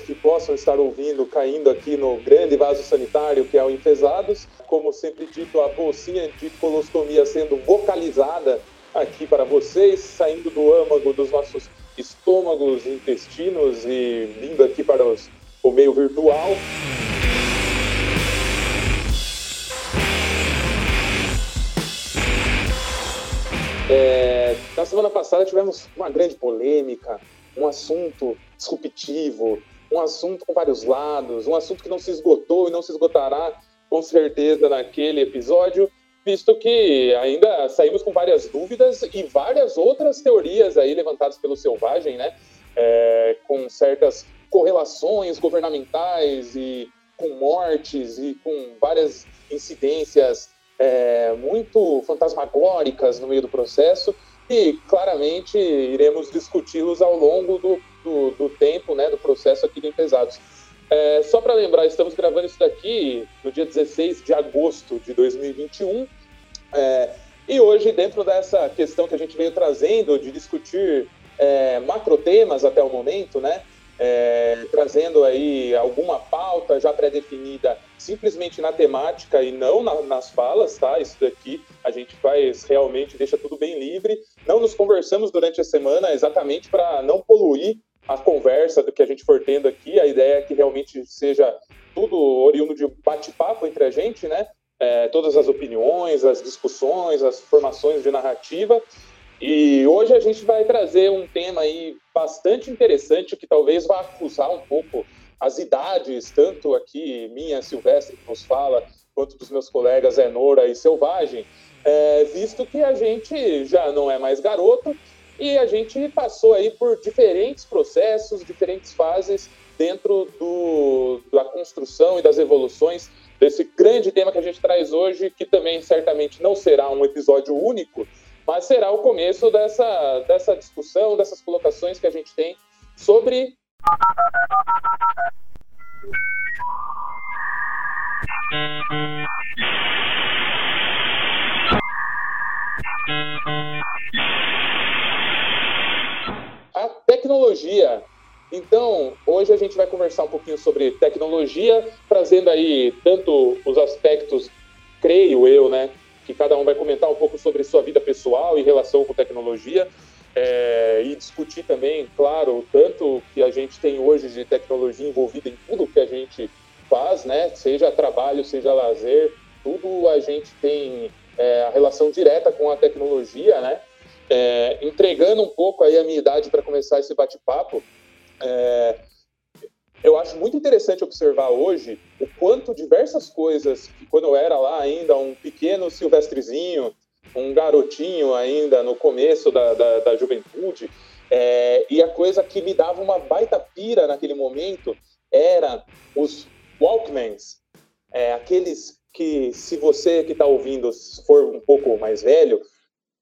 que possam estar ouvindo, caindo aqui no grande vaso sanitário que é o Enfesados. Como sempre dito, a bolsinha de colostomia sendo vocalizada aqui para vocês, saindo do âmago dos nossos estômagos, intestinos e vindo aqui para os, o meio virtual. É, na semana passada tivemos uma grande polêmica, um assunto disruptivo, um assunto com vários lados, um assunto que não se esgotou e não se esgotará com certeza naquele episódio, visto que ainda saímos com várias dúvidas e várias outras teorias aí levantadas pelo Selvagem, né? É, com certas correlações governamentais e com mortes e com várias incidências é, muito fantasmagóricas no meio do processo e claramente iremos discuti-los ao longo do, do, do, tempo, né, do processo aqui do Pesados. É, só para lembrar, estamos gravando isso daqui no dia 16 de agosto de 2021 é, e hoje, dentro dessa questão que a gente veio trazendo de discutir é, macro temas até o momento, né, é, trazendo aí alguma pauta já pré-definida simplesmente na temática e não na, nas falas, tá? Isso daqui a gente faz realmente, deixa tudo bem livre. Não nos conversamos durante a semana exatamente para não poluir a conversa do que a gente for tendo aqui. A ideia é que realmente seja tudo oriundo de bate-papo entre a gente, né? É, todas as opiniões, as discussões, as formações de narrativa e hoje a gente vai trazer um tema aí bastante interessante que talvez vá acusar um pouco as idades, tanto aqui minha Silvestre que nos fala, quanto dos meus colegas Enora e Selvagem, é, visto que a gente já não é mais garoto e a gente passou aí por diferentes processos, diferentes fases dentro do, da construção e das evoluções desse grande tema que a gente traz hoje, que também certamente não será um episódio único, mas será o começo dessa, dessa discussão, dessas colocações que a gente tem sobre. A tecnologia. Então, hoje a gente vai conversar um pouquinho sobre tecnologia, trazendo aí tanto os aspectos, creio eu, né, que cada um vai comentar um pouco sobre sua vida pessoal e relação com tecnologia. É, e discutir também, claro, tanto que a gente tem hoje de tecnologia envolvida em tudo que a gente faz, né? Seja trabalho, seja lazer, tudo a gente tem é, a relação direta com a tecnologia, né? É, entregando um pouco aí a minha idade para começar esse bate-papo, é, eu acho muito interessante observar hoje o quanto diversas coisas, que quando eu era lá ainda um pequeno silvestrezinho, um garotinho ainda no começo da, da, da juventude, é, e a coisa que me dava uma baita pira naquele momento era os Walkmans, é, aqueles que, se você que está ouvindo for um pouco mais velho,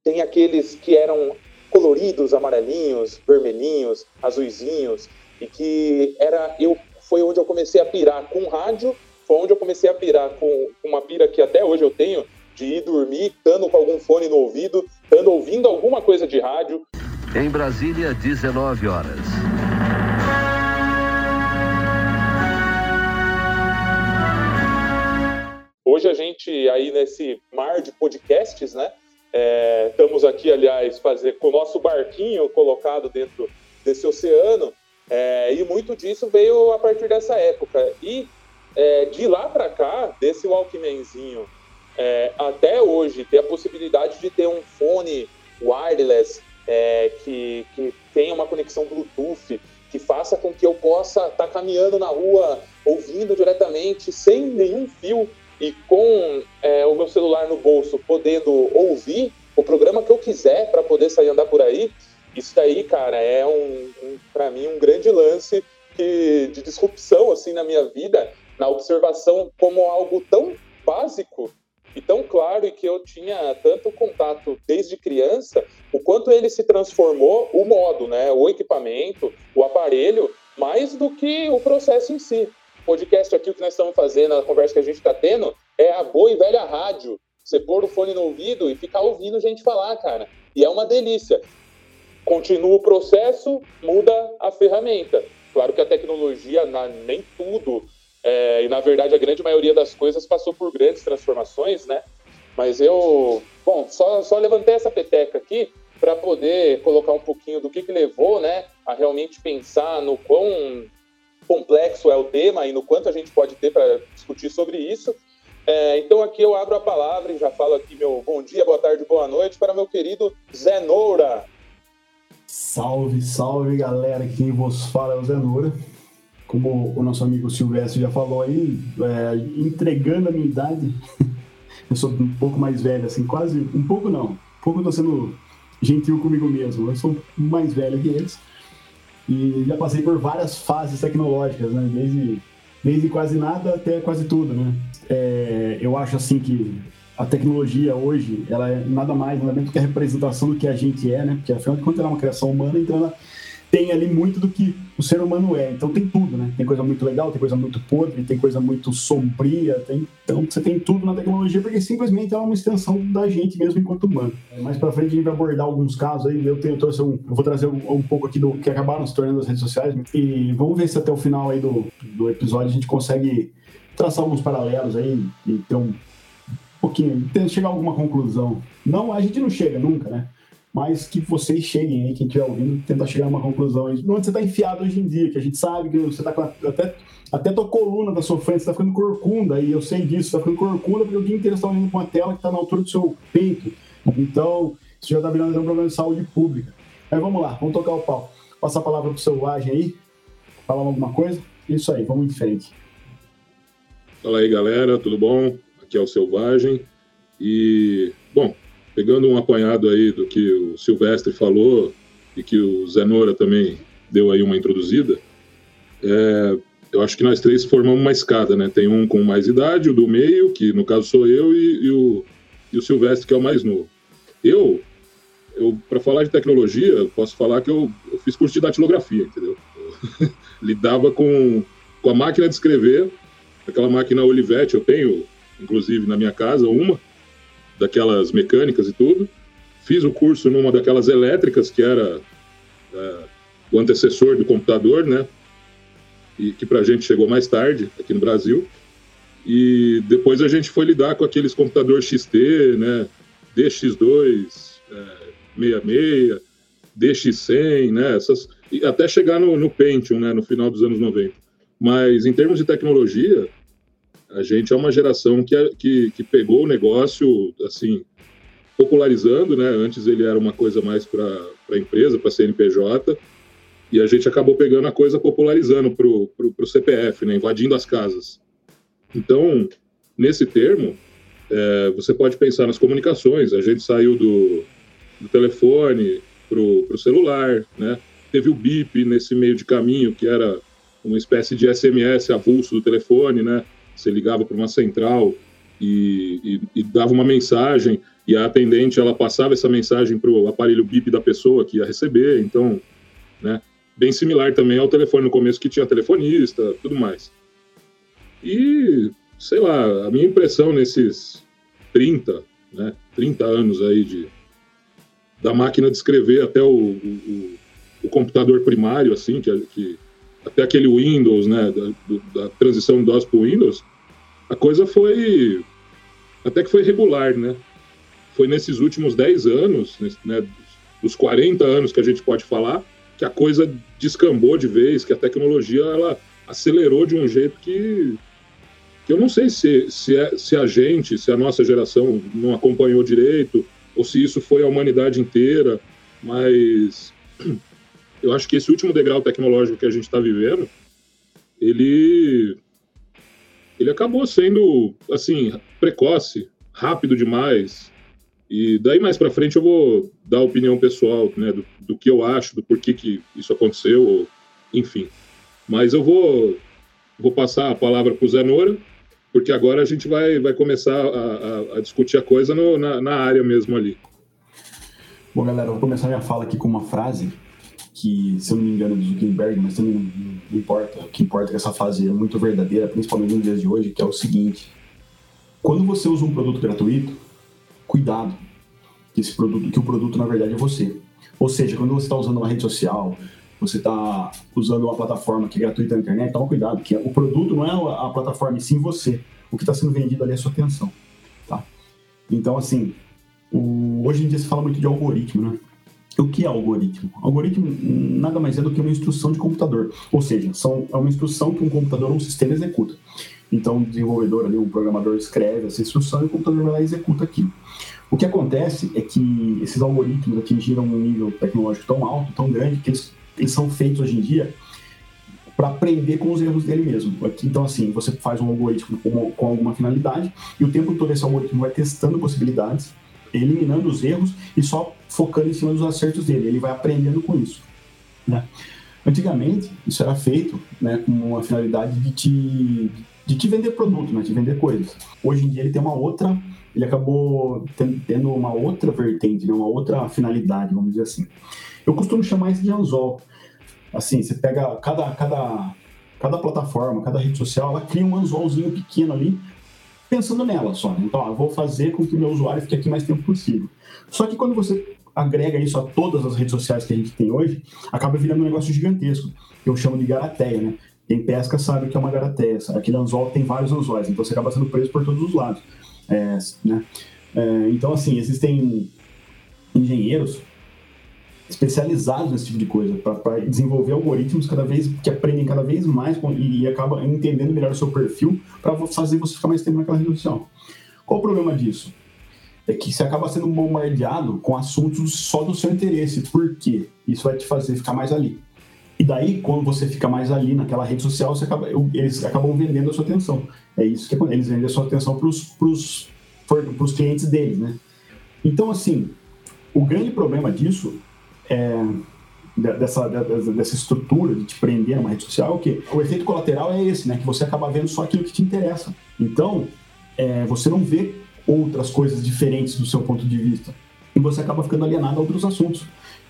tem aqueles que eram coloridos, amarelinhos, vermelhinhos, azuisinhos, e que era eu foi onde eu comecei a pirar com rádio, foi onde eu comecei a pirar com uma pira que até hoje eu tenho de ir dormir, estando com algum fone no ouvido, estando ouvindo alguma coisa de rádio. Em Brasília, 19 horas. Hoje a gente aí nesse mar de podcasts, né? É, estamos aqui, aliás, fazer com o nosso barquinho colocado dentro desse oceano é, e muito disso veio a partir dessa época. E é, de lá para cá, desse Walkmanzinho é, até hoje, ter a possibilidade de ter um fone wireless é, que, que tenha uma conexão Bluetooth, que faça com que eu possa estar tá caminhando na rua, ouvindo diretamente, sem nenhum fio e com é, o meu celular no bolso, podendo ouvir o programa que eu quiser para poder sair andar por aí isso daí, cara, é um, um para mim um grande lance que, de disrupção assim na minha vida, na observação como algo tão básico e tão claro e que eu tinha tanto contato desde criança, o quanto ele se transformou o modo, né, o equipamento, o aparelho, mais do que o processo em si. Podcast aqui, o que nós estamos fazendo, a conversa que a gente está tendo, é a boa e velha rádio. Você pôr o fone no ouvido e ficar ouvindo gente falar, cara. E é uma delícia continua o processo, muda a ferramenta. Claro que a tecnologia, na, nem tudo, é, e na verdade a grande maioria das coisas passou por grandes transformações, né? Mas eu, bom, só, só levantei essa peteca aqui para poder colocar um pouquinho do que, que levou, né, a realmente pensar no quão complexo é o tema e no quanto a gente pode ter para discutir sobre isso. É, então aqui eu abro a palavra e já falo aqui meu bom dia, boa tarde, boa noite para meu querido Zé Noura. Salve, salve galera, quem vos fala é o Zé Noura. Como o nosso amigo Silvestre já falou aí, é, entregando a minha idade, eu sou um pouco mais velho, assim, quase, um pouco não, um pouco tô sendo gentil comigo mesmo, eu sou mais velho que eles. E já passei por várias fases tecnológicas, né? Desde, desde quase nada até quase tudo, né? É, eu acho assim que a tecnologia hoje, ela é nada mais, nada menos que a representação do que a gente é, né? Porque afinal de contas ela é uma criação humana, então ela tem ali muito do que o ser humano é. Então tem tudo, né? Tem coisa muito legal, tem coisa muito podre, tem coisa muito sombria, tem... então você tem tudo na tecnologia porque simplesmente é uma extensão da gente mesmo enquanto humano. Mais para frente a gente vai abordar alguns casos aí, eu tenho trouxe um, eu vou trazer um, um, pouco aqui do que acabaram se tornando as redes sociais e vamos ver se até o final aí do, do episódio a gente consegue traçar alguns paralelos aí e ter um pouquinho, chegar a alguma conclusão. Não, a gente não chega nunca, né? Mas que vocês cheguem aí, quem estiver ouvindo, tentar chegar a uma conclusão. Onde você está enfiado hoje em dia, que a gente sabe que você está com a, até, até tua coluna da sua frente está ficando corcunda, e eu sei disso, está ficando corcunda porque o dia inteiro está olhando para uma tela que está na altura do seu peito. Então, isso já está virando um problema de saúde pública. Mas vamos lá, vamos tocar o pau. Passar a palavra para o Selvagem aí, falar alguma coisa. Isso aí, vamos em frente. Fala aí, galera, tudo bom? Aqui é o Selvagem. E, bom, pegando um apanhado aí do que o Silvestre falou e que o Zenora também deu aí uma introduzida, é, eu acho que nós três formamos uma escada, né? Tem um com mais idade, o do meio, que no caso sou eu, e, e o, e o Silvestre, que é o mais novo. Eu, eu para falar de tecnologia, posso falar que eu, eu fiz curso de datilografia, entendeu? Eu lidava com, com a máquina de escrever, aquela máquina Olivetti, eu tenho, inclusive, na minha casa, uma, daquelas mecânicas e tudo. Fiz o curso numa daquelas elétricas, que era é, o antecessor do computador, né? E que para a gente chegou mais tarde aqui no Brasil. E depois a gente foi lidar com aqueles computadores XT, né? DX2, é, 66, DX100, né? Essas, até chegar no, no Pentium, né? No final dos anos 90. Mas em termos de tecnologia, a gente é uma geração que, que, que pegou o negócio, assim, popularizando, né? Antes ele era uma coisa mais para empresa, para CNPJ, e a gente acabou pegando a coisa popularizando para o CPF, né? Invadindo as casas. Então, nesse termo, é, você pode pensar nas comunicações. A gente saiu do, do telefone para o celular, né? Teve o BIP nesse meio de caminho, que era uma espécie de SMS avulso do telefone, né? Você ligava para uma central e, e, e, dava uma mensagem e a atendente ela passava essa mensagem para o aparelho BIP da pessoa que ia receber. Então, né, bem similar também ao telefone no começo que tinha telefonista, tudo mais. E sei lá, a minha impressão nesses 30, né, 30 anos aí de da máquina de escrever até o, o, o computador primário, assim, que, que até aquele Windows, né, da, da transição do DOS para o Windows, a coisa foi até que foi regular, né? Foi nesses últimos 10 anos, né, dos 40 anos que a gente pode falar, que a coisa descambou de vez, que a tecnologia ela acelerou de um jeito que, que eu não sei se, se, é, se a gente, se a nossa geração não acompanhou direito, ou se isso foi a humanidade inteira, mas eu acho que esse último degrau tecnológico que a gente está vivendo, ele, ele acabou sendo, assim, precoce, rápido demais. E daí mais para frente eu vou dar a opinião pessoal, né, do, do, que eu acho, do porquê que isso aconteceu, ou, enfim. Mas eu vou, vou passar a palavra para o Zé Nora, porque agora a gente vai, vai começar a, a, a discutir a coisa no, na, na área mesmo ali. Bom, galera, eu vou começar minha fala aqui com uma frase que, se eu não me engano, do Zuckerberg, mas também não, não importa. O que importa é que essa fase é muito verdadeira, principalmente nos dias de hoje, que é o seguinte: quando você usa um produto gratuito, cuidado, que esse produto, que o produto na verdade é você. Ou seja, quando você está usando uma rede social, você está usando uma plataforma que é gratuita na internet, toma cuidado, que o produto não é a plataforma, e sim você. O que está sendo vendido ali é a sua atenção. Tá? Então, assim, o... hoje em dia se fala muito de algoritmo, né? O que é algoritmo? Algoritmo nada mais é do que uma instrução de computador. Ou seja, são, é uma instrução que um computador ou um sistema executa. Então, o desenvolvedor ali, um programador escreve essa instrução e o computador vai lá e executa aquilo. O que acontece é que esses algoritmos atingiram um nível tecnológico tão alto, tão grande, que eles, eles são feitos hoje em dia para aprender com os erros dele mesmo. Então, assim, você faz um algoritmo com, com alguma finalidade e o tempo todo esse algoritmo vai testando possibilidades, eliminando os erros e só focando em cima dos acertos dele. Ele vai aprendendo com isso. Né? Antigamente, isso era feito né, com uma finalidade de te, de te vender produto, né, de vender coisas. Hoje em dia, ele tem uma outra, ele acabou tendo uma outra vertente, né, uma outra finalidade, vamos dizer assim. Eu costumo chamar isso de anzol. Assim, você pega cada, cada, cada plataforma, cada rede social, ela cria um anzolzinho pequeno ali pensando nela só. Né? Então, ó, vou fazer com que o meu usuário fique aqui mais tempo possível. Só que quando você agrega isso a todas as redes sociais que a gente tem hoje, acaba virando um negócio gigantesco. Eu chamo de garateia, né? Quem pesca sabe que é uma garateia. Aquele anzol tem vários anzóis, então você acaba sendo preso por todos os lados. É, né? É, então, assim, existem engenheiros especializados nesse tipo de coisa, para desenvolver algoritmos cada vez que aprendem cada vez mais e, e acabam entendendo melhor o seu perfil para fazer você ficar mais tempo naquela rede social. Qual o problema disso? É que você acaba sendo bombardeado com assuntos só do seu interesse. Por quê? Isso vai te fazer ficar mais ali. E daí, quando você fica mais ali naquela rede social, acaba, eles acabam vendendo a sua atenção. É isso que eles vendem a sua atenção para os clientes deles, né? Então, assim, o grande problema disso é, dessa, dessa estrutura de te prender numa rede social, que o efeito colateral é esse, né? Que você acaba vendo só aquilo que te interessa. Então, é, você não vê outras coisas diferentes do seu ponto de vista. E você acaba ficando alienado a outros assuntos.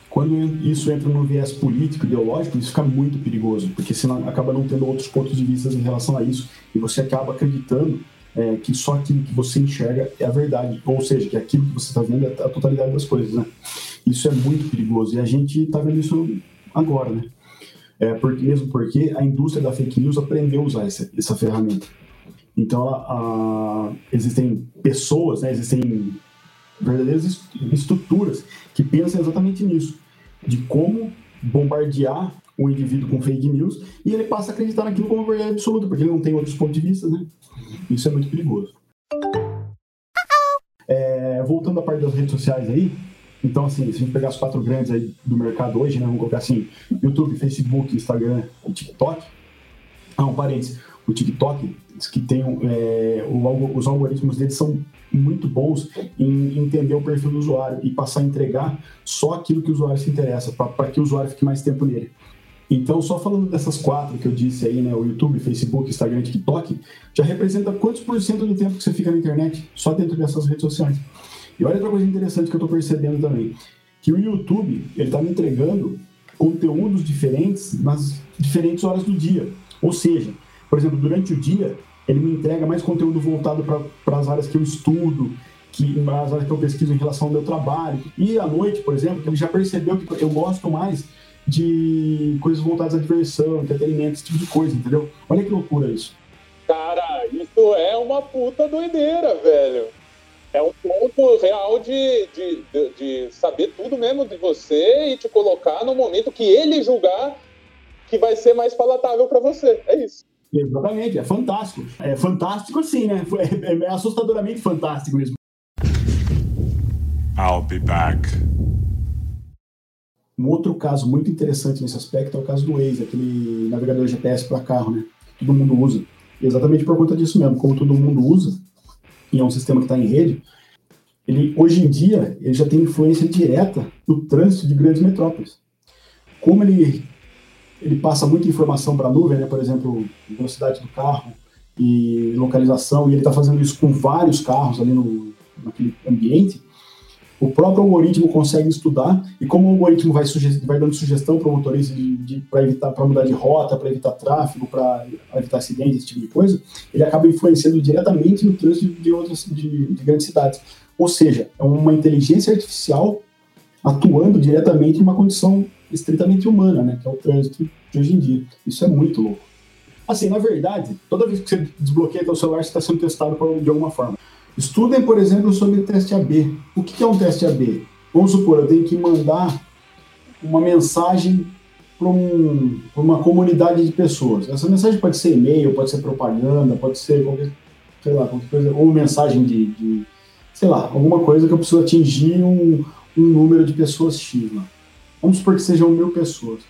Quando isso entra no viés político, ideológico, isso fica muito perigoso, porque você acaba não tendo outros pontos de vista em relação a isso, e você acaba acreditando é, que só aquilo que você enxerga é a verdade, ou seja, que aquilo que você está vendo é a totalidade das coisas, né? Isso é muito perigoso e a gente está vendo isso agora, né? É, porque, mesmo porque a indústria da fake news aprendeu a usar essa, essa ferramenta. Então, a, a, existem pessoas, né, existem verdadeiras estruturas que pensam exatamente nisso, de como bombardear o indivíduo com fake news e ele passa a acreditar naquilo como verdade absoluta, porque ele não tem outros pontos de vista, né? Isso é muito perigoso. É, voltando à parte das redes sociais aí, então, assim, se a gente pegar as quatro grandes aí do mercado hoje, né, vamos colocar assim, YouTube, Facebook, Instagram e TikTok. Ah, um parênteses, o TikTok, que tem é, o, os algoritmos deles são muito bons em entender o perfil do usuário e passar a entregar só aquilo que o usuário se interessa, para que o usuário fique mais tempo nele. Então, só falando dessas quatro que eu disse aí, né, o YouTube, Facebook, Instagram e TikTok, já representa quantos por cento do tempo que você fica na internet só dentro dessas redes sociais? E olha outra coisa interessante que eu estou percebendo também, que o YouTube ele está me entregando conteúdos diferentes nas diferentes horas do dia. Ou seja, por exemplo, durante o dia ele me entrega mais conteúdo voltado para as áreas que eu estudo, que as áreas que eu pesquiso em relação ao meu trabalho. E à noite, por exemplo, ele já percebeu que eu gosto mais de coisas voltadas à diversão, entretenimento, esse tipo de coisa, entendeu? Olha que loucura isso. Cara, isso é uma puta doideira, velho é um ponto real de, de, de, de, saber tudo mesmo de você e te colocar no momento que ele julgar que vai ser mais palatável para você. É isso. Exatamente, é fantástico. É fantástico assim, né? É, é assustadoramente fantástico mesmo. I'll be back. Um outro caso muito interessante nesse aspecto é o caso do Waze, aquele navegador GPS para carro, né? Todo mundo usa. Exatamente por conta disso mesmo, como todo mundo usa, e é um sistema que está em rede, ele, hoje em dia, ele já tem influência direta no trânsito de grandes metrópoles. Como ele, ele passa muita informação para a nuvem, né, por exemplo, velocidade do carro e localização, e ele está fazendo isso com vários carros ali no, naquele ambiente, o próprio algoritmo consegue estudar e como o algoritmo vai, vai dando sugestão para o motorista para evitar para mudar de rota, para evitar tráfego, para evitar acidentes, esse tipo de coisa, ele acaba influenciando diretamente no trânsito de outras de, de grandes cidades. Ou seja, é uma inteligência artificial atuando diretamente em uma condição estritamente humana, né, que é o trânsito de hoje em dia. Isso é muito louco. Assim, na verdade, toda vez que você desbloqueia seu celular, você está sendo testado de alguma forma. Estudem, por exemplo, sobre teste AB. O que é um teste AB? Vamos supor, eu tenho que mandar uma mensagem para um, uma comunidade de pessoas. Essa mensagem pode ser e-mail, pode ser propaganda, pode ser qualquer, sei lá, qualquer coisa, ou mensagem de, de sei lá, alguma coisa que eu preciso atingir um, um número de pessoas X lá. Vamos supor que sejam mil pessoas.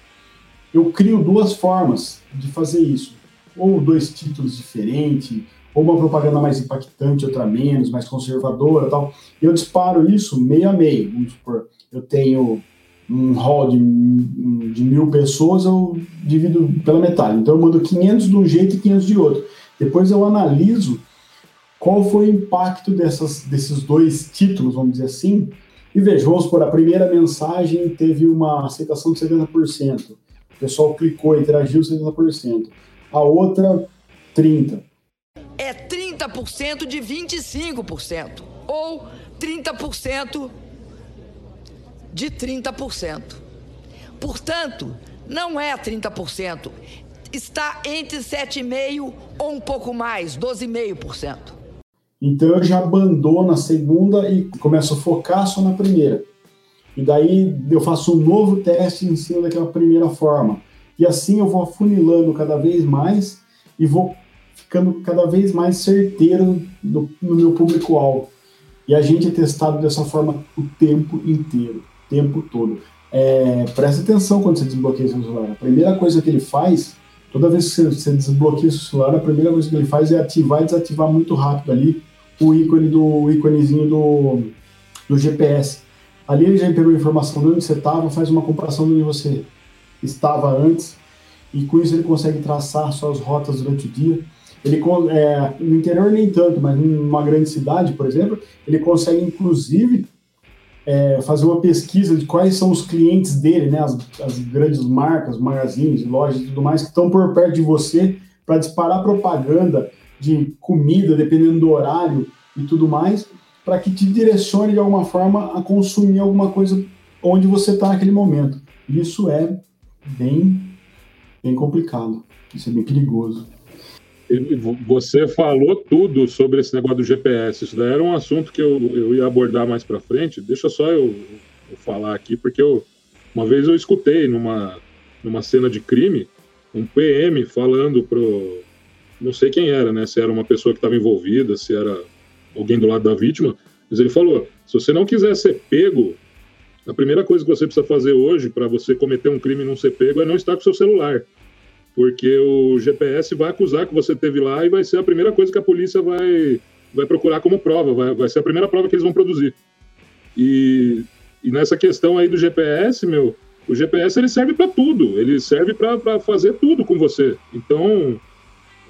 Eu crio duas formas de fazer isso. Ou dois títulos diferentes, ou uma propaganda mais impactante, outra menos, mais conservadora tal. Eu disparo isso meio a meio. Vamos supor, eu tenho um hall de, de mil pessoas, eu divido pela metade. Então eu mando 500 de um jeito e 500 de outro. Depois eu analiso qual foi o impacto dessas, desses dois títulos, vamos dizer assim, e veja, vamos por a primeira mensagem teve uma aceitação de 70%. O pessoal clicou, interagiu 70%. A outra, 30%. É 30% de 25%. Ou 30% de 30%. Portanto, não é 30%. Está entre 7,5% ou um pouco mais, 12,5%. Então eu já abandono a segunda e começo a focar só na primeira. E daí eu faço um novo teste em cima daquela primeira forma. E assim eu vou afunilando cada vez mais e vou ficando cada vez mais certeiro no, no meu público-alvo. E a gente é testado dessa forma o tempo inteiro, o tempo todo. É, presta atenção quando você desbloqueia seu celular. A primeira coisa que ele faz, toda vez que você desbloqueia seu celular, a primeira coisa que ele faz é ativar e desativar muito rápido ali o ícone do o íconezinho do, do GPS. Ali ele já pegou informação de onde você estava, faz uma comparação de onde você estava antes, e com isso ele consegue traçar suas rotas durante o dia. Ele, é, no interior nem tanto, mas numa grande cidade, por exemplo, ele consegue inclusive é, fazer uma pesquisa de quais são os clientes dele, né, as, as grandes marcas, magazines, lojas e tudo mais que estão por perto de você para disparar propaganda de comida, dependendo do horário e tudo mais, para que te direcione de alguma forma a consumir alguma coisa onde você está naquele momento. Isso é bem, bem complicado, isso é bem perigoso. Você falou tudo sobre esse negócio do GPS. Isso daí era um assunto que eu, eu ia abordar mais para frente. Deixa só eu, eu, falar aqui, porque eu, uma vez eu escutei numa, numa cena de crime um PM falando pro, não sei quem era, né? Se era uma pessoa que estava envolvida, se era alguém do lado da vítima. Mas ele falou: se você não quiser ser pego, a primeira coisa que você precisa fazer hoje para você cometer um crime e não ser pego é não estar com seu celular. Porque o GPS vai acusar que você teve lá e vai ser a primeira coisa que a polícia vai, vai procurar como prova, vai, vai ser a primeira prova que eles vão produzir. E, e nessa questão aí do GPS, meu, o GPS ele serve para tudo, ele serve para fazer tudo com você. Então,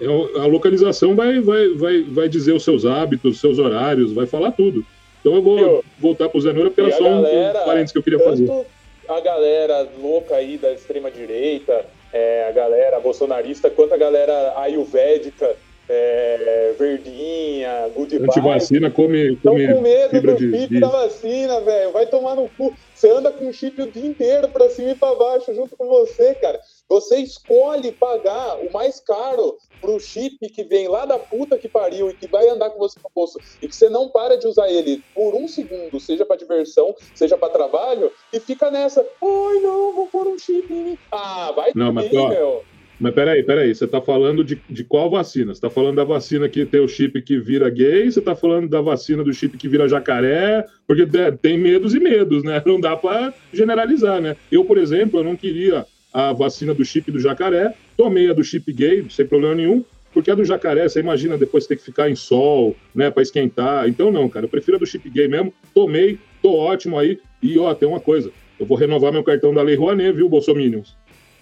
é a localização vai, vai, vai, vai dizer os seus hábitos, os seus horários, vai falar tudo. Então eu vou eu, voltar para o Zenura, porque era só galera, um parênteses que eu queria fazer. A galera louca aí da extrema-direita, é, a galera bolsonarista, quanto a galera ayurvédica, é, verdinha, good Antivacina come, come com medo do chip de... da vacina, velho. Vai tomar no cu. Você anda com o chip o dia inteiro pra cima e pra baixo junto com você, cara. Você escolhe pagar o mais caro pro chip que vem lá da puta que pariu e que vai andar com você no bolso e que você não para de usar ele por um segundo, seja para diversão, seja para trabalho, e fica nessa, ai não, vou pôr um chip em mim. Ah, vai não, mas, ó, meu. Mas peraí, peraí, você tá falando de, de qual vacina? Você tá falando da vacina que tem o chip que vira gay, você tá falando da vacina do chip que vira jacaré, porque tem medos e medos, né? Não dá para generalizar, né? Eu, por exemplo, eu não queria a vacina do chip do jacaré, tomei a do chip gay, sem problema nenhum, porque a do jacaré, você imagina depois ter que ficar em sol, né, para esquentar. Então, não, cara, eu prefiro a do chip gay mesmo. Tomei, tô ótimo aí. E, ó, tem uma coisa: eu vou renovar meu cartão da Lei Rouanet, viu, Bolsominions?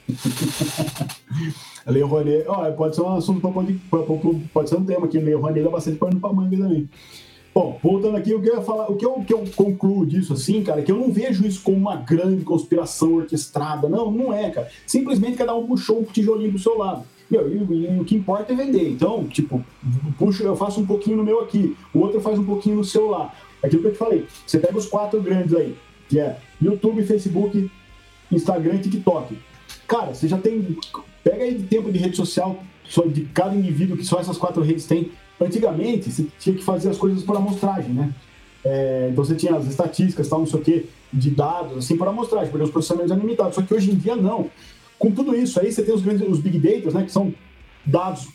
a Lei Rouanet, ó, pode ser um assunto, pode, pode ser um tema. A Lei Rouanet dá bastante pano pra manga também. Bom, voltando aqui, o eu ia falar, o que eu, que eu concluo disso, assim, cara, é que eu não vejo isso como uma grande conspiração orquestrada. Não, não é, cara. Simplesmente cada um puxou um tijolinho pro seu lado. Meu, e, e, o que importa é vender. Então, tipo, puxo, eu faço um pouquinho no meu aqui, o outro faz um pouquinho no seu lá. Aquilo que eu te falei, você pega os quatro grandes aí, que é YouTube, Facebook, Instagram e TikTok. Cara, você já tem. Pega aí de tempo de rede social só de cada indivíduo que só essas quatro redes têm. Antigamente, você tinha que fazer as coisas por amostragem, né? É, então você tinha as estatísticas, tal, não sei o quê, de dados, assim, por amostragem, porque os processamentos eram limitados. Só que hoje em dia, não. Com tudo isso aí, você tem os, grandes, os big data, né, que são dados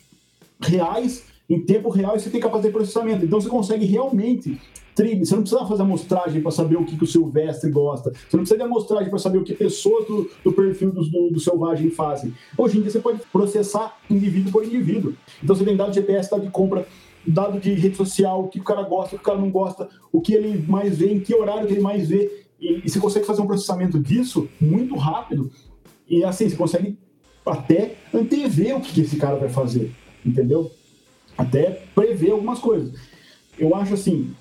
reais, em tempo real, e você tem capacidade de processamento. Então você consegue realmente você não precisa fazer amostragem para saber o que, que, o Silvestre gosta. Você não precisa de amostragem para saber o que pessoas do, do perfil do, do, do, selvagem fazem. Hoje em dia você pode processar indivíduo por indivíduo. Então você tem dado de GPS, dado de compra, dado de rede social, o que o cara gosta, o que o cara não gosta, o que ele mais vê, em que horário que ele mais vê. E, e você consegue fazer um processamento disso muito rápido. E assim, você consegue até antever o que esse cara vai fazer. Entendeu? Até prever algumas coisas. Eu acho assim,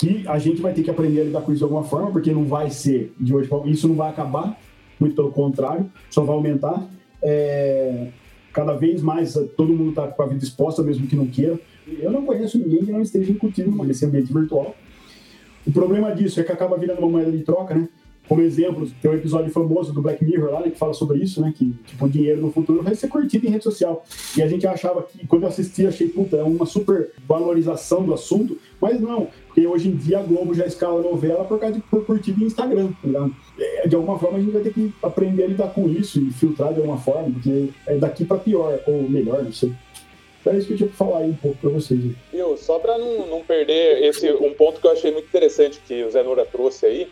que a gente vai ter que aprender a lidar com isso de alguma forma, porque não vai ser de hoje para isso não vai acabar, muito pelo contrário, só vai aumentar. É, cada vez mais todo mundo está com a vida exposta, mesmo que não queira. Eu não conheço ninguém que não esteja incutindo nesse ambiente virtual. O problema disso é que acaba virando uma moeda de troca, né? Como exemplo, tem um episódio famoso do Black Mirror lá, né, que fala sobre isso, né? Que, tipo, o dinheiro no futuro vai ser curtido em rede social. E a gente achava que, quando eu assisti, achei, puta, é uma super valorização do assunto, mas não, porque hoje em dia a Globo já escala novela por causa de por curtida em Instagram, tá é, De alguma forma a gente vai ter que aprender a lidar com isso e filtrar de alguma forma, porque é daqui para pior, ou melhor, não sei. Era isso que eu tinha que falar aí um pouco para vocês. Viu, só para não, não perder esse um ponto que eu achei muito interessante que o Zé Noura trouxe aí,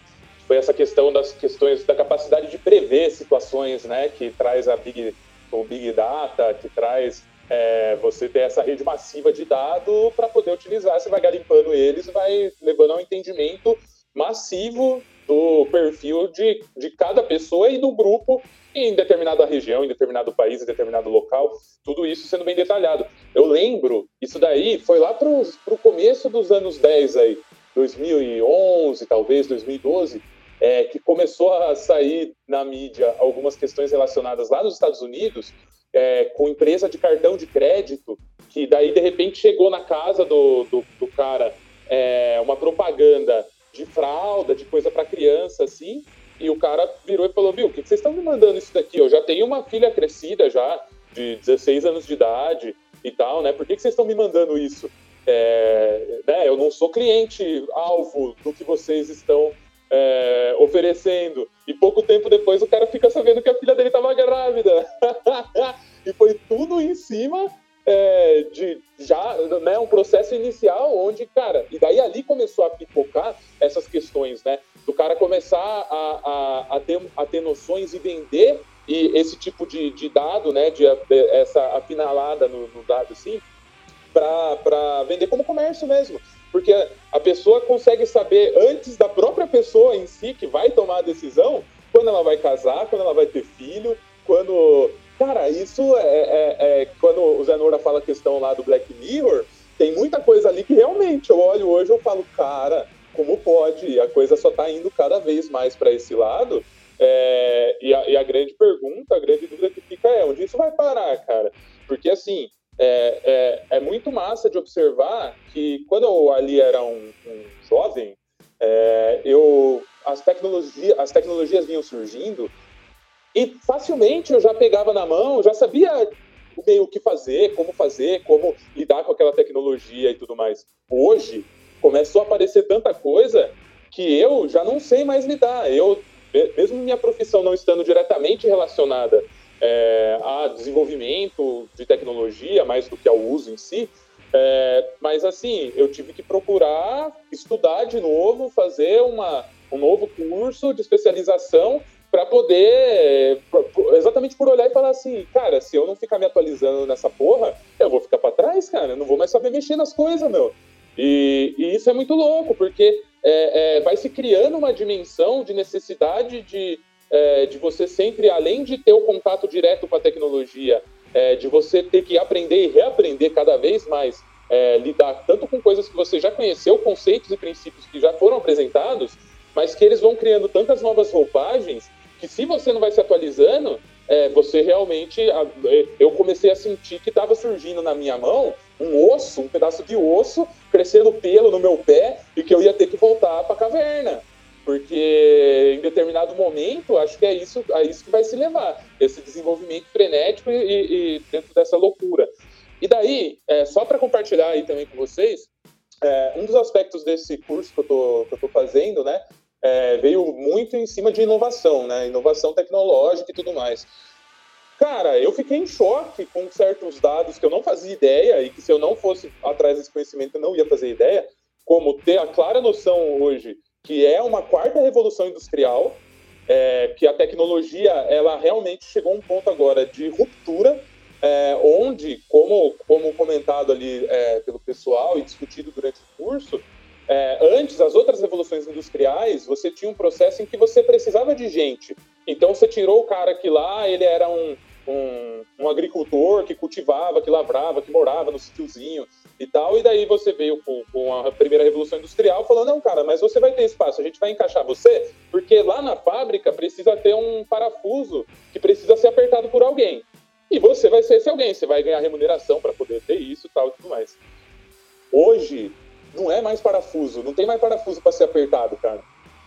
foi essa questão das questões da capacidade de prever situações, né, que traz a Big, o Big Data, que traz é, você ter essa rede massiva de dados para poder utilizar, você vai garimpando eles, vai levando ao entendimento massivo do perfil de, de cada pessoa e do grupo em determinada região, em determinado país, em determinado local, tudo isso sendo bem detalhado. Eu lembro, isso daí foi lá para o começo dos anos 10 aí, 2011, talvez, 2012, é, que começou a sair na mídia algumas questões relacionadas lá nos Estados Unidos é, com empresa de cartão de crédito, que daí de repente chegou na casa do, do, do cara é, uma propaganda de fralda, de coisa para criança, assim, e o cara virou e falou: Viu, o que vocês estão me mandando isso daqui? Eu já tenho uma filha crescida já, de 16 anos de idade e tal, né? Por que, que vocês estão me mandando isso? É, né, eu não sou cliente alvo do que vocês estão é, oferecendo. E pouco tempo depois o cara fica sabendo que a filha dele estava grávida. e foi tudo em cima é, de já né, um processo inicial onde, cara, e daí ali começou a pipocar essas questões, né? Do cara começar a, a, a, ter, a ter noções e vender e esse tipo de, de dado, né? De, de essa afinalada no, no dado, assim, para vender como comércio mesmo porque a pessoa consegue saber antes da própria pessoa em si que vai tomar a decisão quando ela vai casar, quando ela vai ter filho, quando. Cara, isso é, é, é quando o Zé Noura fala a questão lá do Black Mirror, tem muita coisa ali que realmente eu olho hoje eu falo, cara, como pode? A coisa só está indo cada vez mais para esse lado. É, e, a, e, a, grande pergunta, a grande dúvida que fica é onde isso vai parar, cara? Porque assim, é, é, é, muito massa de observar que quando eu ali era um, um jovem, é, eu as, tecnologia, as tecnologias vinham surgindo e facilmente eu já pegava na mão, já sabia meio o que fazer, como fazer, como lidar com aquela tecnologia e tudo mais. Hoje começou a aparecer tanta coisa que eu já não sei mais lidar. Eu, mesmo minha profissão não estando diretamente relacionada é, a desenvolvimento de tecnologia mais do que ao uso em si. É, mas assim, eu tive que procurar estudar de novo, fazer uma, um novo curso de especialização para poder, exatamente por olhar e falar assim, cara, se eu não ficar me atualizando nessa porra, eu vou ficar para trás, cara, eu não vou mais saber mexer nas coisas, meu. E, e isso é muito louco, porque é, é, vai se criando uma dimensão de necessidade de é, de você sempre, além de ter o contato direto com a tecnologia, é, de você ter que aprender e reaprender cada vez mais, é, lidar tanto com coisas que você já conheceu, conceitos e princípios que já foram apresentados, mas que eles vão criando tantas novas roupagens que se você não vai se atualizando, é, você realmente. Eu comecei a sentir que estava surgindo na minha mão um osso, um pedaço de osso, crescendo pelo no meu pé e que eu ia ter que voltar para a caverna porque em determinado momento, acho que é isso, é isso que vai se levar, esse desenvolvimento frenético e, e dentro dessa loucura. E daí, é, só para compartilhar aí também com vocês, é, um dos aspectos desse curso que eu tô, que eu tô fazendo, né, é, veio muito em cima de inovação, né, inovação tecnológica e tudo mais. Cara, eu fiquei em choque com certos dados que eu não fazia ideia e que se eu não fosse atrás desse conhecimento eu não ia fazer ideia, como ter a clara noção hoje que é uma quarta revolução industrial, é, que a tecnologia ela realmente chegou a um ponto agora de ruptura, é, onde, como, como comentado ali é, pelo pessoal e discutido durante o curso, é, antes, as outras revoluções industriais, você tinha um processo em que você precisava de gente. Então, você tirou o cara que lá, ele era um, um, um agricultor que cultivava, que lavrava, que morava no sítiozinho e tal, e daí você veio com, com, a primeira revolução industrial falando, não, cara, mas você vai ter espaço, a gente vai encaixar você, porque lá na fábrica precisa ter um parafuso que precisa ser apertado por alguém. E você vai ser esse alguém, você vai ganhar remuneração para poder ter isso tal e tudo mais. Hoje, não é mais parafuso, não tem mais parafuso para ser apertado, cara.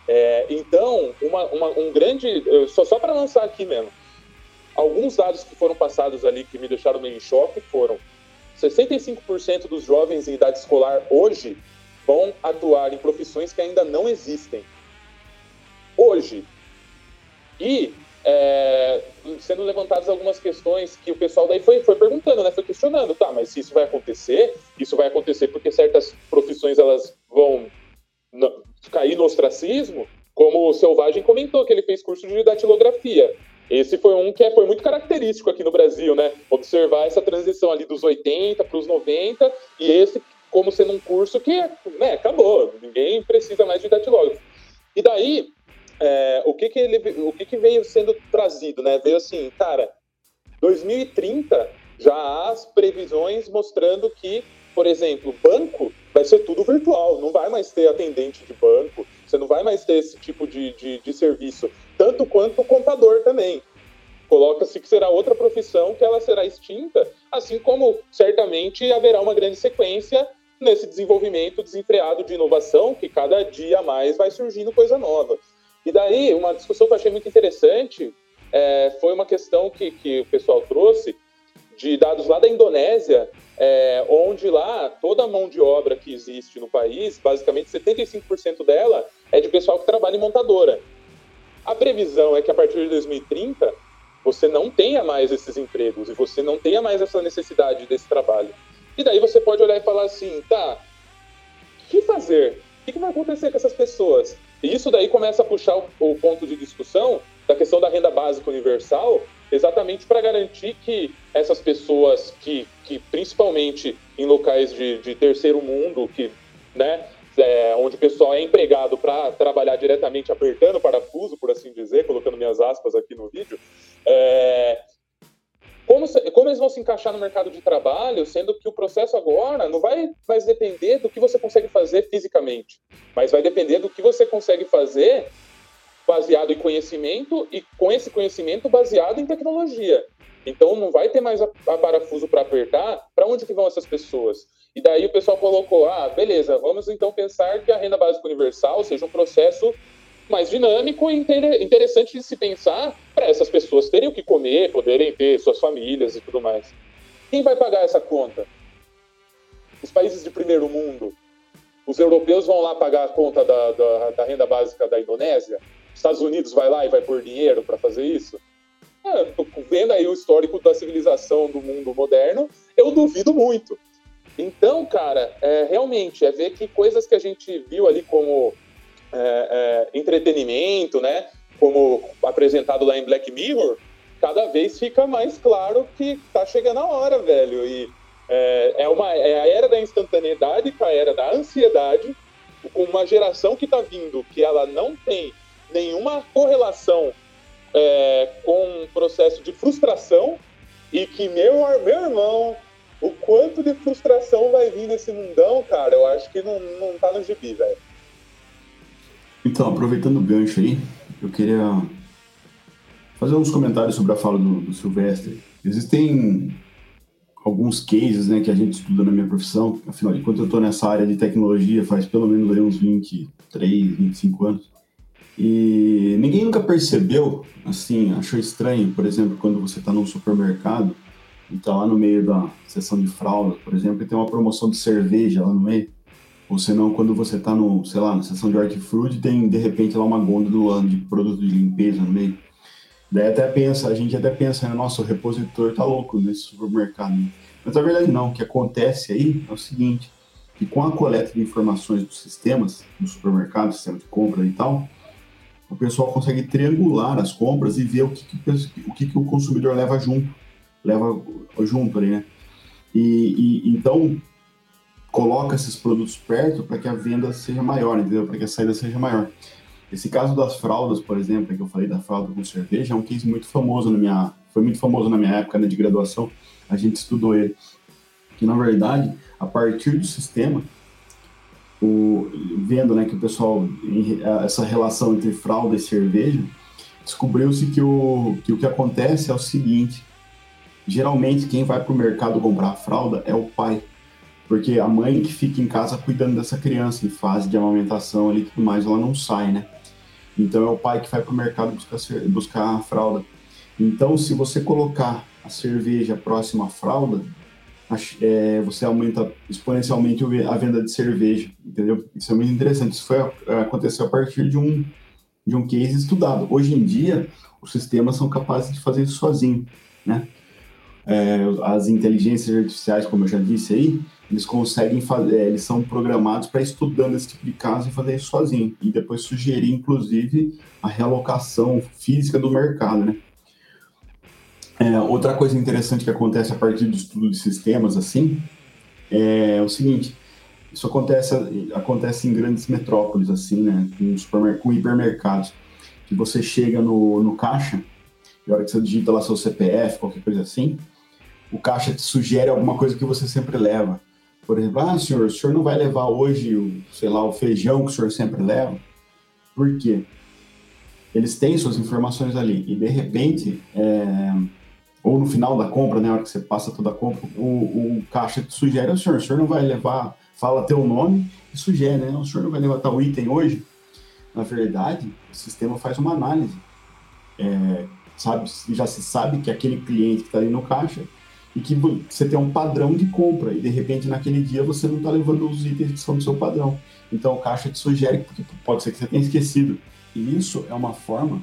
É, então, uma, uma, um grande. Só, só para lançar aqui mesmo, alguns dados que foram passados ali que me deixaram meio em choque foram 65% dos jovens em idade escolar hoje vão atuar em profissões que ainda não existem. Hoje. E é, sendo levantadas algumas questões que o pessoal daí foi, foi perguntando, né? Foi questionando, tá, mas se isso vai acontecer, isso vai acontecer porque certas profissões elas vão cair no ostracismo, como o Selvagem comentou, que ele fez curso de datilografia. Esse foi um que é, foi muito característico aqui no Brasil, né? Observar essa transição ali dos 80 para os 90 e esse como sendo um curso que né, acabou, ninguém precisa mais de datilógrafo. E daí, é, o, que, que, ele, o que, que veio sendo trazido, né? Veio assim, cara, 2030 já há as previsões mostrando que, por exemplo, banco vai ser tudo virtual, não vai mais ter atendente de banco, você não vai mais ter esse tipo de, de, de serviço tanto quanto o contador também. Coloca-se que será outra profissão que ela será extinta, assim como certamente haverá uma grande sequência nesse desenvolvimento desenfreado de inovação, que cada dia mais vai surgindo coisa nova. E daí, uma discussão que eu achei muito interessante é, foi uma questão que, que o pessoal trouxe de dados lá da Indonésia, é, onde lá toda a mão de obra que existe no país, basicamente 75% dela é de pessoal que trabalha em montadora. A previsão é que a partir de 2030 você não tenha mais esses empregos e você não tenha mais essa necessidade desse trabalho. E daí você pode olhar e falar assim, tá, o que fazer? O que vai acontecer com essas pessoas? E isso daí começa a puxar o, ponto de discussão da questão da renda básica universal, exatamente para garantir que essas pessoas que, que principalmente em locais de, de terceiro mundo, que né, é, onde o pessoal é empregado para trabalhar diretamente apertando o parafuso, por assim dizer, colocando minhas aspas aqui no vídeo, é, como, como, eles vão se encaixar no mercado de trabalho, sendo que o processo agora não vai mais depender do que você consegue fazer fisicamente, mas vai depender do que você consegue fazer baseado em conhecimento e com esse conhecimento baseado em tecnologia. Então não vai ter mais a, a parafuso para apertar. Para onde que vão essas pessoas? E daí o pessoal colocou: ah, beleza, vamos então pensar que a renda básica universal seja um processo mais dinâmico e interessante de se pensar para essas pessoas terem o que comer, poderem ter suas famílias e tudo mais. Quem vai pagar essa conta? Os países de primeiro mundo. Os europeus vão lá pagar a conta da, da, da renda básica da Indonésia? Estados Unidos vai lá e vai pôr dinheiro para fazer isso? É, vendo aí o histórico da civilização do mundo moderno, eu duvido muito. Então, cara, é, realmente é ver que coisas que a gente viu ali como é, é, entretenimento, né, como apresentado lá em Black Mirror, cada vez fica mais claro que tá chegando a hora, velho. E é, é, uma, é a era da instantaneidade com a era da ansiedade, com uma geração que tá vindo que ela não tem nenhuma correlação é, com um processo de frustração e que meu, meu irmão, o quanto de frustração vai vir nesse mundão, cara, eu acho que não, não tá no gibi, velho. Então, aproveitando o gancho aí, eu queria fazer uns comentários sobre a fala do, do Silvestre. Existem alguns cases né, que a gente estuda na minha profissão, afinal de contas eu estou nessa área de tecnologia faz pelo menos aí uns 23, 25 anos. E ninguém nunca percebeu, assim, achou estranho, por exemplo, quando você está num supermercado está lá no meio da seção de fralda, por exemplo, tem uma promoção de cerveja lá no meio. Ou senão, quando você está no, sei lá, na seção de hortifruti, tem de repente lá uma gôndola de produto de limpeza no meio. Daí até pensa, a gente até pensa, né, nossa, o repositor tá louco nesse supermercado. Mas na verdade não, o que acontece aí é o seguinte, que com a coleta de informações dos sistemas, do supermercado, sistema de compra e tal, o pessoal consegue triangular as compras e ver o que, que o, que, que o consumidor leva junto, leva junto ali, né? E, e então coloca esses produtos perto para que a venda seja maior, entendeu? Para que a saída seja maior. Esse caso das fraldas, por exemplo, que eu falei da fralda com cerveja, é um case muito famoso na minha, foi muito famoso na minha época né, de graduação. A gente estudou ele. Que na verdade, a partir do sistema, o, vendo né, que o pessoal, essa relação entre fralda e cerveja, descobriu-se que o, que o que acontece é o seguinte: geralmente quem vai para o mercado comprar fralda é o pai, porque a mãe que fica em casa cuidando dessa criança em fase de amamentação ali e tudo mais, ela não sai, né? Então é o pai que vai para o mercado buscar, buscar a fralda. Então, se você colocar a cerveja próxima à fralda, é, você aumenta exponencialmente a venda de cerveja, entendeu? Isso é muito interessante. Isso foi, aconteceu a partir de um, de um case estudado. Hoje em dia, os sistemas são capazes de fazer isso sozinho, né? É, as inteligências artificiais, como eu já disse aí, eles conseguem fazer, é, eles são programados para estudando esse tipo de caso e fazer isso sozinho e depois sugerir, inclusive, a realocação física do mercado, né? É, outra coisa interessante que acontece a partir do estudo de sistemas, assim, é o seguinte: isso acontece, acontece em grandes metrópoles, assim, né? Com, com hipermercados. Que você chega no, no caixa, e a hora que você digita lá seu CPF, qualquer coisa assim, o caixa te sugere alguma coisa que você sempre leva. Por exemplo, ah, senhor, o senhor não vai levar hoje, o, sei lá, o feijão que o senhor sempre leva? Por quê? Eles têm suas informações ali e, de repente, é ou no final da compra, né, na hora que você passa toda a compra, o, o caixa te sugere, o senhor, o senhor não vai levar, fala teu nome e sugere, né, o senhor não vai levar tal item hoje? Na verdade, o sistema faz uma análise. É, sabe, já se sabe que aquele cliente que está ali no caixa e que você tem um padrão de compra e de repente naquele dia você não está levando os itens que são do seu padrão. Então o caixa te sugere, porque pode ser que você tenha esquecido. E isso é uma forma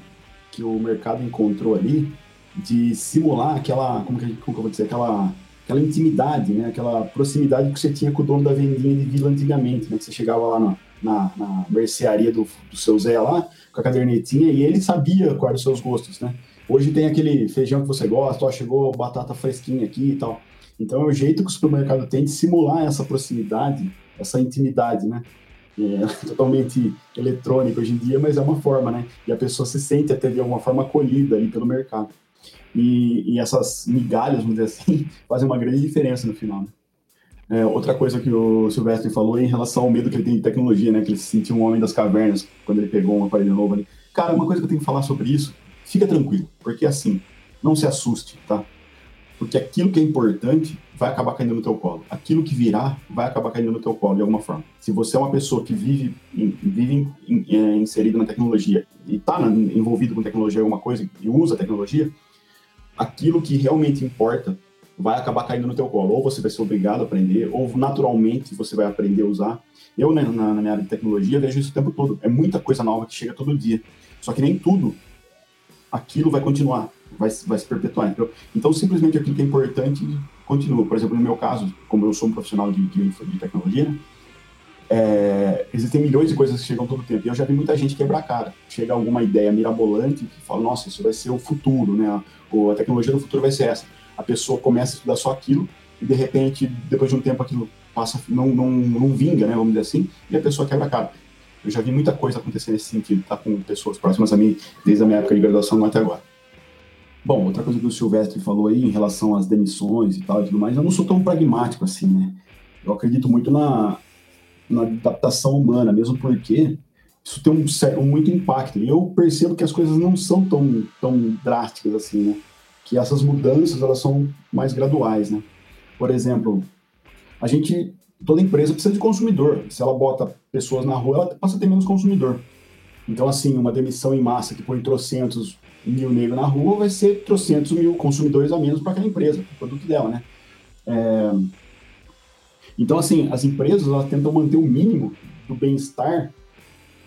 que o mercado encontrou ali de simular aquela, como que, como que eu vou dizer, aquela, aquela intimidade, né? Aquela proximidade que você tinha com o dono da vendinha de vila antigamente, né? Que você chegava lá na, na, na mercearia do, do seu Zé lá, com a cadernetinha, e ele sabia quais eram os seus gostos, né? Hoje tem aquele feijão que você gosta, ó, chegou batata fresquinha aqui e tal. Então é o jeito que o supermercado tem de simular essa proximidade, essa intimidade, né? É totalmente eletrônico hoje em dia, mas é uma forma, né? E a pessoa se sente até de alguma forma acolhida ali pelo mercado. E, e essas migalhas, vamos dizer assim, fazem uma grande diferença no final. Né? É, outra coisa que o Silvestre falou é em relação ao medo que ele tem de tecnologia, né? Que ele se sentiu um homem das cavernas quando ele pegou um aparelho novo ali. Cara, uma coisa que eu tenho que falar sobre isso, fica tranquilo, porque assim, não se assuste, tá? Porque aquilo que é importante vai acabar caindo no teu colo. Aquilo que virá vai acabar caindo no teu colo de alguma forma. Se você é uma pessoa que vive, vive é, inserido na tecnologia e está envolvido com tecnologia alguma coisa e usa tecnologia, aquilo que realmente importa vai acabar caindo no teu colo. Ou você vai ser obrigado a aprender, ou naturalmente você vai aprender a usar. Eu, né, na, na minha área de tecnologia, vejo isso o tempo todo. É muita coisa nova que chega todo dia. Só que nem tudo aquilo vai continuar, vai, vai se perpetuar. Então, então, simplesmente aquilo que é importante continua. Por exemplo, no meu caso, como eu sou um profissional de, de, de tecnologia, é, existem milhões de coisas que chegam todo tempo. E eu já vi muita gente quebrar a cara. Chega alguma ideia mirabolante que fala, nossa, isso vai ser o futuro, né? Ou a tecnologia do futuro vai ser essa. A pessoa começa a estudar só aquilo e, de repente, depois de um tempo, aquilo passa, não, não, não vinga, né? Vamos dizer assim, e a pessoa quebra a cara. Eu já vi muita coisa acontecer nesse sentido, tá? Com pessoas próximas a mim, desde a minha época de graduação até agora. Bom, outra coisa que o Silvestre falou aí em relação às demissões e tal e tudo mais, eu não sou tão pragmático assim, né? Eu acredito muito na, na adaptação humana, mesmo porque isso tem um, um, muito impacto. E eu percebo que as coisas não são tão, tão drásticas assim, né? Que essas mudanças, elas são mais graduais, né? Por exemplo, a gente, toda empresa precisa de consumidor. Se ela bota pessoas na rua, ela passa a ter menos consumidor. Então, assim, uma demissão em massa que põe trocentos mil negros na rua vai ser trocentos mil consumidores a menos para aquela empresa, o produto dela, né? É... Então, assim, as empresas elas tentam manter o mínimo do bem-estar,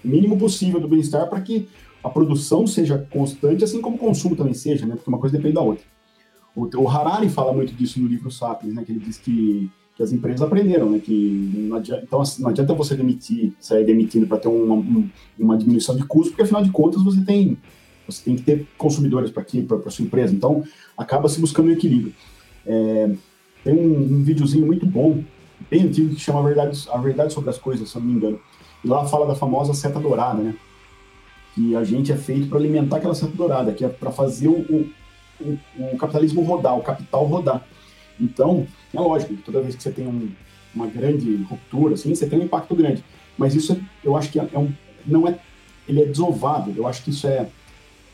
o mínimo possível do bem-estar para que a produção seja constante, assim como o consumo também seja, né? Porque uma coisa depende da outra. O Harari fala muito disso no livro Sapiens, né? Que ele diz que, que as empresas aprenderam, né? Que adianta, então, assim, não adianta você demitir, sair demitindo para ter uma, uma diminuição de custo, porque afinal de contas você tem você tem que ter consumidores para aqui, para sua empresa. Então, acaba se buscando um equilíbrio. É, tem um, um videozinho muito bom, bem antigo, que chama a Verdade, a Verdade sobre as Coisas, se eu não me engano. E lá fala da famosa seta dourada, né? Que a gente é feito para alimentar aquela seta dourada, que é para fazer o, o, o, capitalismo rodar, o capital rodar. Então, é lógico que toda vez que você tem um, uma grande ruptura, assim, você tem um impacto grande. Mas isso, eu acho que é, é um, não é, ele é desovado. Eu acho que isso é,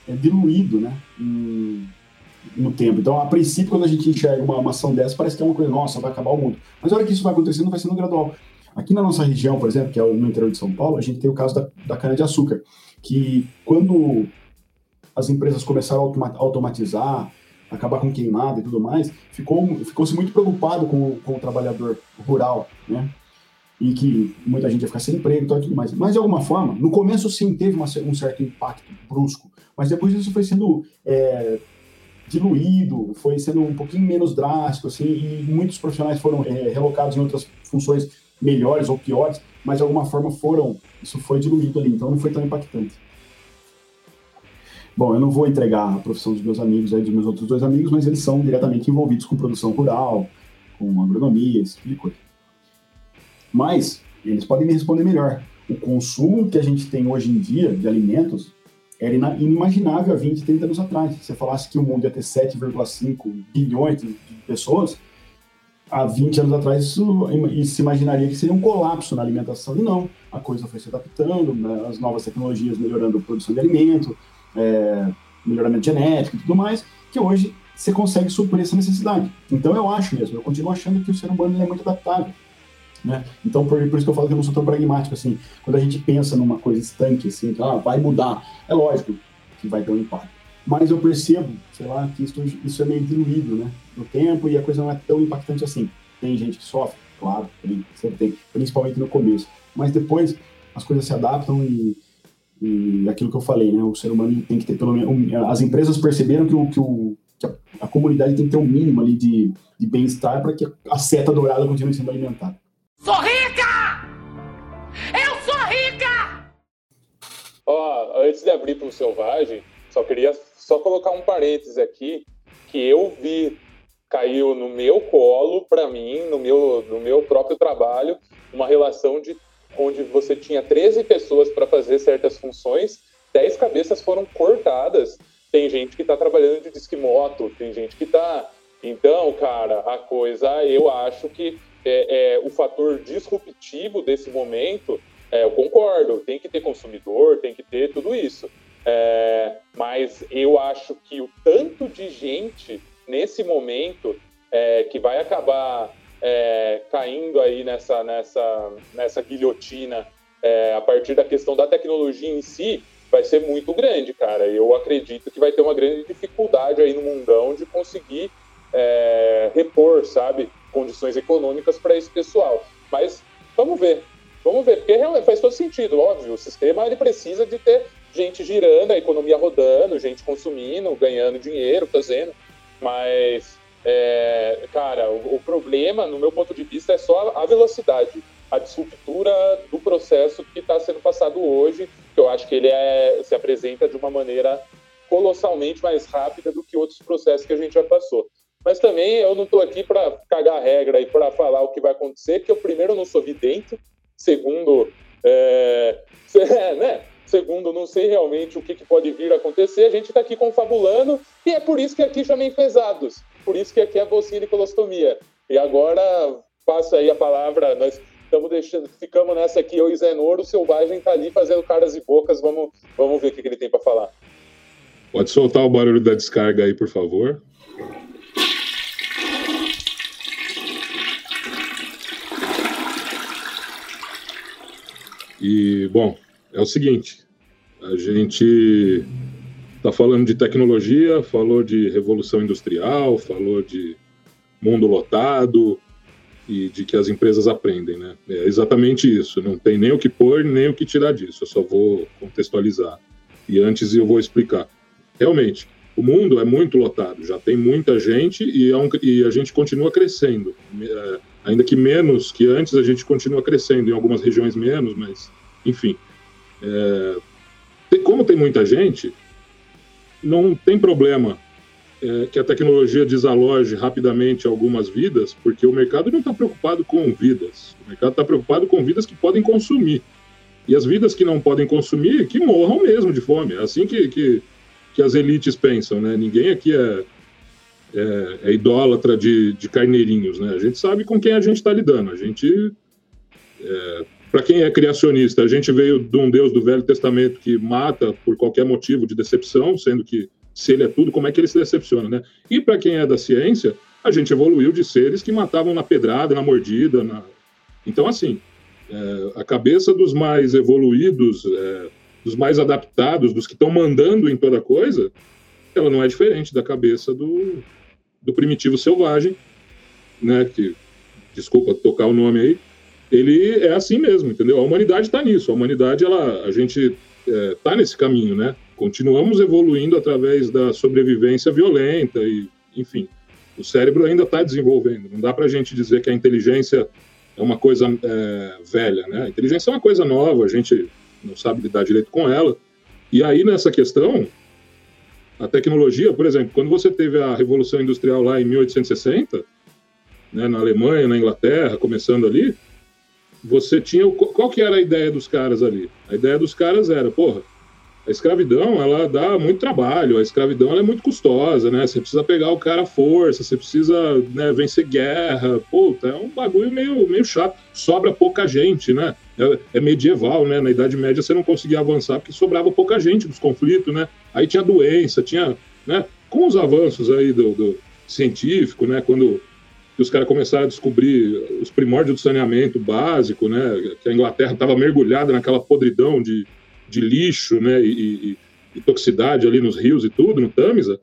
é diluído, né? Em, no tempo. Então, a princípio, quando a gente enxerga uma, uma ação dessa, parece que é uma coisa, nossa, vai acabar o mundo. Mas a hora que isso vai acontecendo, vai sendo gradual. Aqui na nossa região, por exemplo, que é no interior de São Paulo, a gente tem o caso da, da cana-de-açúcar, que quando as empresas começaram a automatizar, acabar com queimada e tudo mais, ficou, ficou-se muito preocupado com, com o trabalhador rural, né? E que muita gente ia ficar sem emprego e tudo mais. Mas, de alguma forma, no começo, sim, teve uma, um certo impacto brusco, mas depois isso foi sendo é, diluído, foi sendo um pouquinho menos drástico, assim, e muitos profissionais foram é, relocados em outras funções melhores ou piores, mas de alguma forma foram, isso foi diluído ali, então não foi tão impactante. Bom, eu não vou entregar a profissão dos meus amigos, aí, dos meus outros dois amigos, mas eles são diretamente envolvidos com produção rural, com agronomia, esse tipo de coisa. Mas eles podem me responder melhor. O consumo que a gente tem hoje em dia de alimentos era inimaginável há 20, 30 anos atrás. Se você falasse que o mundo ia ter 7,5 bilhões de pessoas, há 20 anos atrás isso, se imaginaria que seria um colapso na alimentação. E não, a coisa foi se adaptando, né? as novas tecnologias melhorando a produção de alimento, é, melhoramento genético e tudo mais, que hoje você consegue suprir essa necessidade. Então eu acho mesmo, eu continuo achando que o ser humano é muito adaptável. Né? Então, por, por, isso que eu falo que eu não sou tão pragmático assim. Quando a gente pensa numa coisa estanque, assim, que ah, vai mudar, é lógico que vai ter um impacto. Mas eu percebo, sei lá, que isso, isso é meio diluído né, no tempo e a coisa não é tão impactante assim. Tem gente que sofre, claro, tem, sempre tem, principalmente no começo. Mas depois as coisas se adaptam e, e aquilo que eu falei, né, o ser humano tem que ter pelo menos. As empresas perceberam que o, que o que a, a, comunidade tem que ter um mínimo ali de, de bem-estar para que a seta dourada continue sendo alimentada. Sou rica! Eu sou rica! Ó, antes de abrir para o selvagem, só queria só colocar um parênteses aqui que eu vi caiu no meu colo para mim, no meu no meu próprio trabalho, uma relação de onde você tinha 13 pessoas para fazer certas funções, 10 cabeças foram cortadas. Tem gente que está trabalhando de disque moto, tem gente que está então, cara, a coisa eu acho que é, é, o fator disruptivo desse momento, é, eu concordo, tem que ter consumidor, tem que ter tudo isso. É, mas eu acho que o tanto de gente nesse momento é, que vai acabar é, caindo aí nessa, nessa, nessa guilhotina a partir da questão da tecnologia em si, vai ser muito grande, cara. Eu acredito que vai ter uma grande dificuldade aí no mundão de conseguir é, repor, sabe, condições econômicas para esse pessoal. Mas vamos ver, vamos ver, porque faz todo sentido, óbvio. O sistema ele precisa de ter gente girando, a economia rodando, gente consumindo, ganhando dinheiro, fazendo. Mas, é, cara, o, o, problema, no meu ponto de vista, é só a velocidade, a disruptura do processo que está sendo passado hoje, que eu acho que ele é, se apresenta de uma maneira colossalmente mais rápida do que outros processos que a gente já passou. Mas também eu não estou aqui para cagar regra e para falar o que vai acontecer, porque eu primeiro não sou vidente, segundo, é, é, né? Segundo, não sei realmente o que, que pode vir a acontecer. A gente está aqui confabulando e é por isso que aqui chamei pesados. Por isso que aqui é bolsinha de colostomia. E agora passa aí a palavra. Nós estamos deixando, ficamos nessa aqui, eu e Noro, o Selvagem está ali fazendo caras e bocas. Vamos, vamos ver o que, que ele tem para falar. Pode soltar o barulho da descarga aí, por favor. E, bom, é o seguinte: A gente está falando de tecnologia, falou de revolução industrial, falou de mundo lotado e de que as empresas aprendem, né? É exatamente isso. Não tem nem o que pôr, nem o que tirar disso. Eu só vou contextualizar. E antes eu vou explicar. Realmente, o mundo é muito lotado, já tem muita gente e, é um, e a gente continua crescendo. É, ainda que menos que antes, a gente continua crescendo, em algumas regiões menos, mas enfim. É, como tem muita gente, não tem problema é, que a tecnologia desaloje rapidamente algumas vidas, porque o mercado não está preocupado com vidas. O mercado está preocupado com vidas que podem consumir. E as vidas que não podem consumir, que morram mesmo de fome. É assim que, que, que as elites pensam, né? Ninguém aqui é, é, é idólatra de, de carneirinhos, né? A gente sabe com quem a gente está lidando. A gente... É, para quem é criacionista, a gente veio de um Deus do Velho Testamento que mata por qualquer motivo de decepção, sendo que se ele é tudo, como é que ele se decepciona, né? E para quem é da ciência, a gente evoluiu de seres que matavam na pedrada, na mordida, na... Então, assim, é, a cabeça dos mais evoluídos, é, dos mais adaptados, dos que estão mandando em toda coisa, ela não é diferente da cabeça do, do primitivo selvagem, né? Que, desculpa tocar o nome aí, ele é assim mesmo, entendeu? A humanidade está nisso. A humanidade, ela, a gente está é, nesse caminho, né? continuamos evoluindo através da sobrevivência violenta e, enfim, o cérebro ainda está desenvolvendo. Não dá para a gente dizer que a inteligência é uma coisa é, velha, né? A inteligência é uma coisa nova, a gente não sabe lidar direito com ela. E aí, nessa questão, a tecnologia, por exemplo, quando você teve a Revolução Industrial lá em 1860, né, na Alemanha, na Inglaterra, começando ali, você tinha... Qual que era a ideia dos caras ali? A ideia dos caras era, porra, a escravidão ela dá muito trabalho, a escravidão é muito custosa, né? Você precisa pegar o cara à força, você precisa né, vencer guerra, puta, é um bagulho meio, meio chato. Sobra pouca gente, né? É, é, medieval, né? Na Idade Média você não conseguia avançar porque sobrava pouca gente dos conflitos, né? Aí tinha doença, tinha, né? Com os avanços aí do, do científico, né? Quando os caras começaram a descobrir os primórdios do saneamento básico, né? Que a Inglaterra estava mergulhada naquela podridão de de lixo né, e, e, e, toxicidade ali nos rios e tudo, no Tamisa,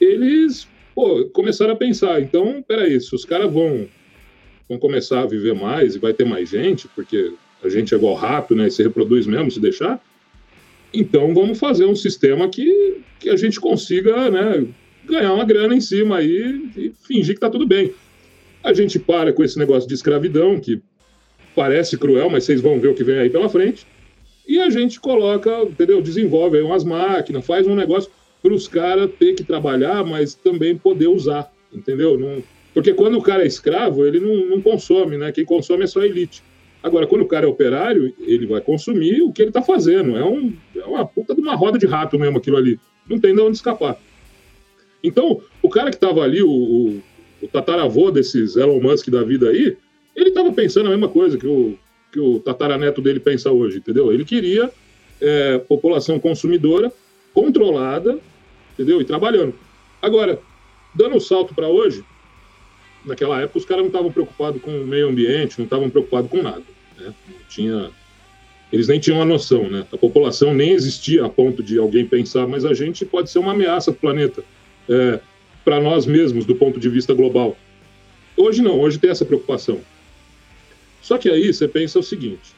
eles pô, começaram a pensar, então, peraí, se os caras vão, vão começar a viver mais e vai ter mais gente, porque a gente é igual rato, né, e se reproduz mesmo se deixar, então vamos fazer um sistema que, que a gente consiga né, ganhar uma grana em cima aí e fingir que tá tudo bem. A gente para com esse negócio de escravidão, que parece cruel, mas vocês vão ver o que vem aí pela frente. E a gente coloca, entendeu? Desenvolve aí umas máquinas, faz um negócio para os caras ter que trabalhar, mas também poder usar, entendeu? Não, porque quando o cara é escravo, ele não, não consome, né? Quem consome é só a elite. Agora, quando o cara é operário, ele vai consumir o que ele está fazendo. É, um, é uma puta de uma roda de rato mesmo aquilo ali. Não tem de onde escapar. Então, o cara que estava ali, o, o, o, tataravô desses Elon Musk da vida aí, ele estava pensando a mesma coisa que o, que o tataraneto dele pensa hoje, entendeu? Ele queria é, população consumidora controlada, entendeu? E trabalhando. Agora, dando um salto para hoje, naquela época os caras não estavam preocupados com o meio ambiente, não estavam preocupados com nada. Né? Não tinha, eles nem tinham a noção, né? A população nem existia a ponto de alguém pensar, mas a gente pode ser uma ameaça para o planeta, é, para nós mesmos, do ponto de vista global. Hoje não, hoje tem essa preocupação. Só que aí você pensa o seguinte: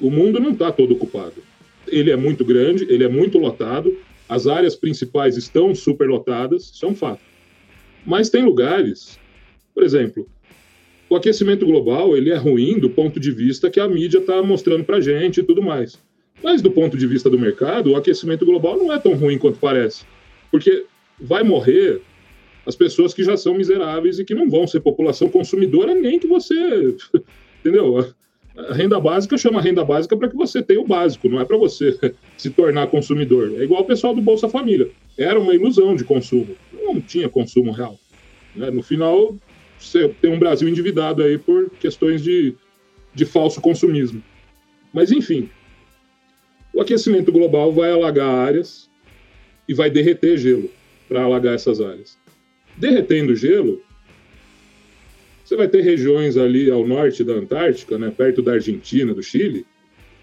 o mundo não está todo ocupado. Ele é muito grande, ele é muito lotado, as áreas principais estão superlotadas, isso é um fato. Mas tem lugares, por exemplo, o aquecimento global ele é ruim do ponto de vista que a mídia está mostrando para gente e tudo mais. Mas do ponto de vista do mercado, o aquecimento global não é tão ruim quanto parece, porque vai morrer as pessoas que já são miseráveis e que não vão ser população consumidora nem que você. Entendeu? A renda básica chama renda básica para que você tenha o básico, não é para você se tornar consumidor. É igual o pessoal do Bolsa Família. Era uma ilusão de consumo. Não tinha consumo real. Né? No final, você tem um Brasil endividado aí por questões de, de falso consumismo. Mas, enfim, o aquecimento global vai alagar áreas e vai derreter gelo para alagar essas áreas derretendo gelo, você vai ter regiões ali ao norte da Antártica, né, perto da Argentina, do Chile,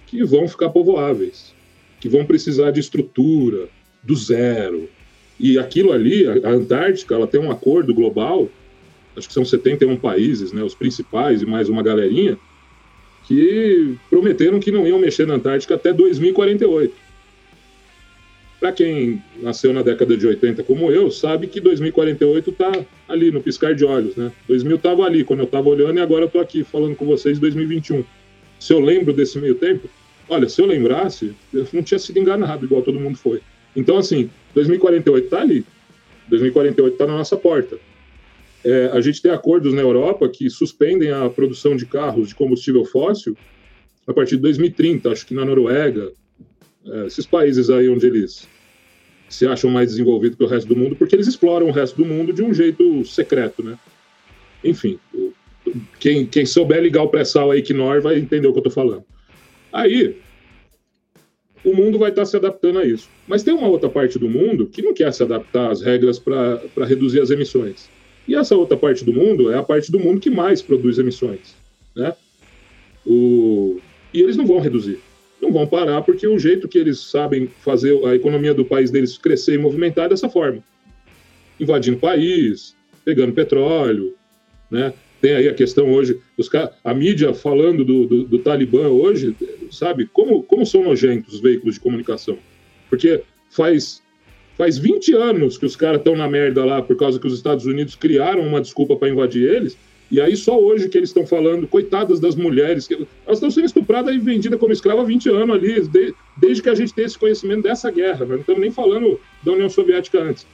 que vão ficar povoáveis. que vão precisar de estrutura do zero. E aquilo ali, a Antártica, ela tem um acordo global, acho que são 71 países, né, os principais e mais uma galerinha, que prometeram que não iam mexer na Antártica até 2048. Para quem nasceu na década de 80 como eu, sabe que 2048 está ali no piscar de olhos, né? 2000 estava ali quando eu estava olhando e agora eu estou aqui falando com vocês em 2021. Se eu lembro desse meio tempo, olha, se eu lembrasse, eu não tinha sido enganado igual todo mundo foi. Então, assim, 2048 está ali. 2048 está na nossa porta. É, a gente tem acordos na Europa que suspendem a produção de carros de combustível fóssil a partir de 2030, acho que na Noruega, é, esses países aí onde eles se acham mais desenvolvidos que o resto do mundo, porque eles exploram o resto do mundo de um jeito secreto, né? Enfim, quem, quem souber ligar o pré-sal aí que nós vai entender o que eu tô falando. Aí, o mundo vai estar se adaptando a isso. Mas tem uma outra parte do mundo que não quer se adaptar às regras para reduzir as emissões. E essa outra parte do mundo é a parte do mundo que mais produz emissões. Né? O... E eles não vão reduzir não vão parar porque o jeito que eles sabem fazer a economia do país deles crescer e movimentar é dessa forma. Invadindo o país, pegando petróleo, né? Tem aí a questão hoje, os, a mídia falando do, do, do, Talibã hoje, sabe? Como, como são nojentos os veículos de comunicação? Porque faz, faz 20 anos que os caras estão na merda lá por causa que os Estados Unidos criaram uma desculpa para invadir eles, e aí só hoje que eles estão falando, coitadas das mulheres, que elas estão sendo estupradas e vendidas como escrava há 20 anos ali, de, desde que a gente tem esse conhecimento dessa guerra. Né? Não estamos nem falando da União Soviética antes.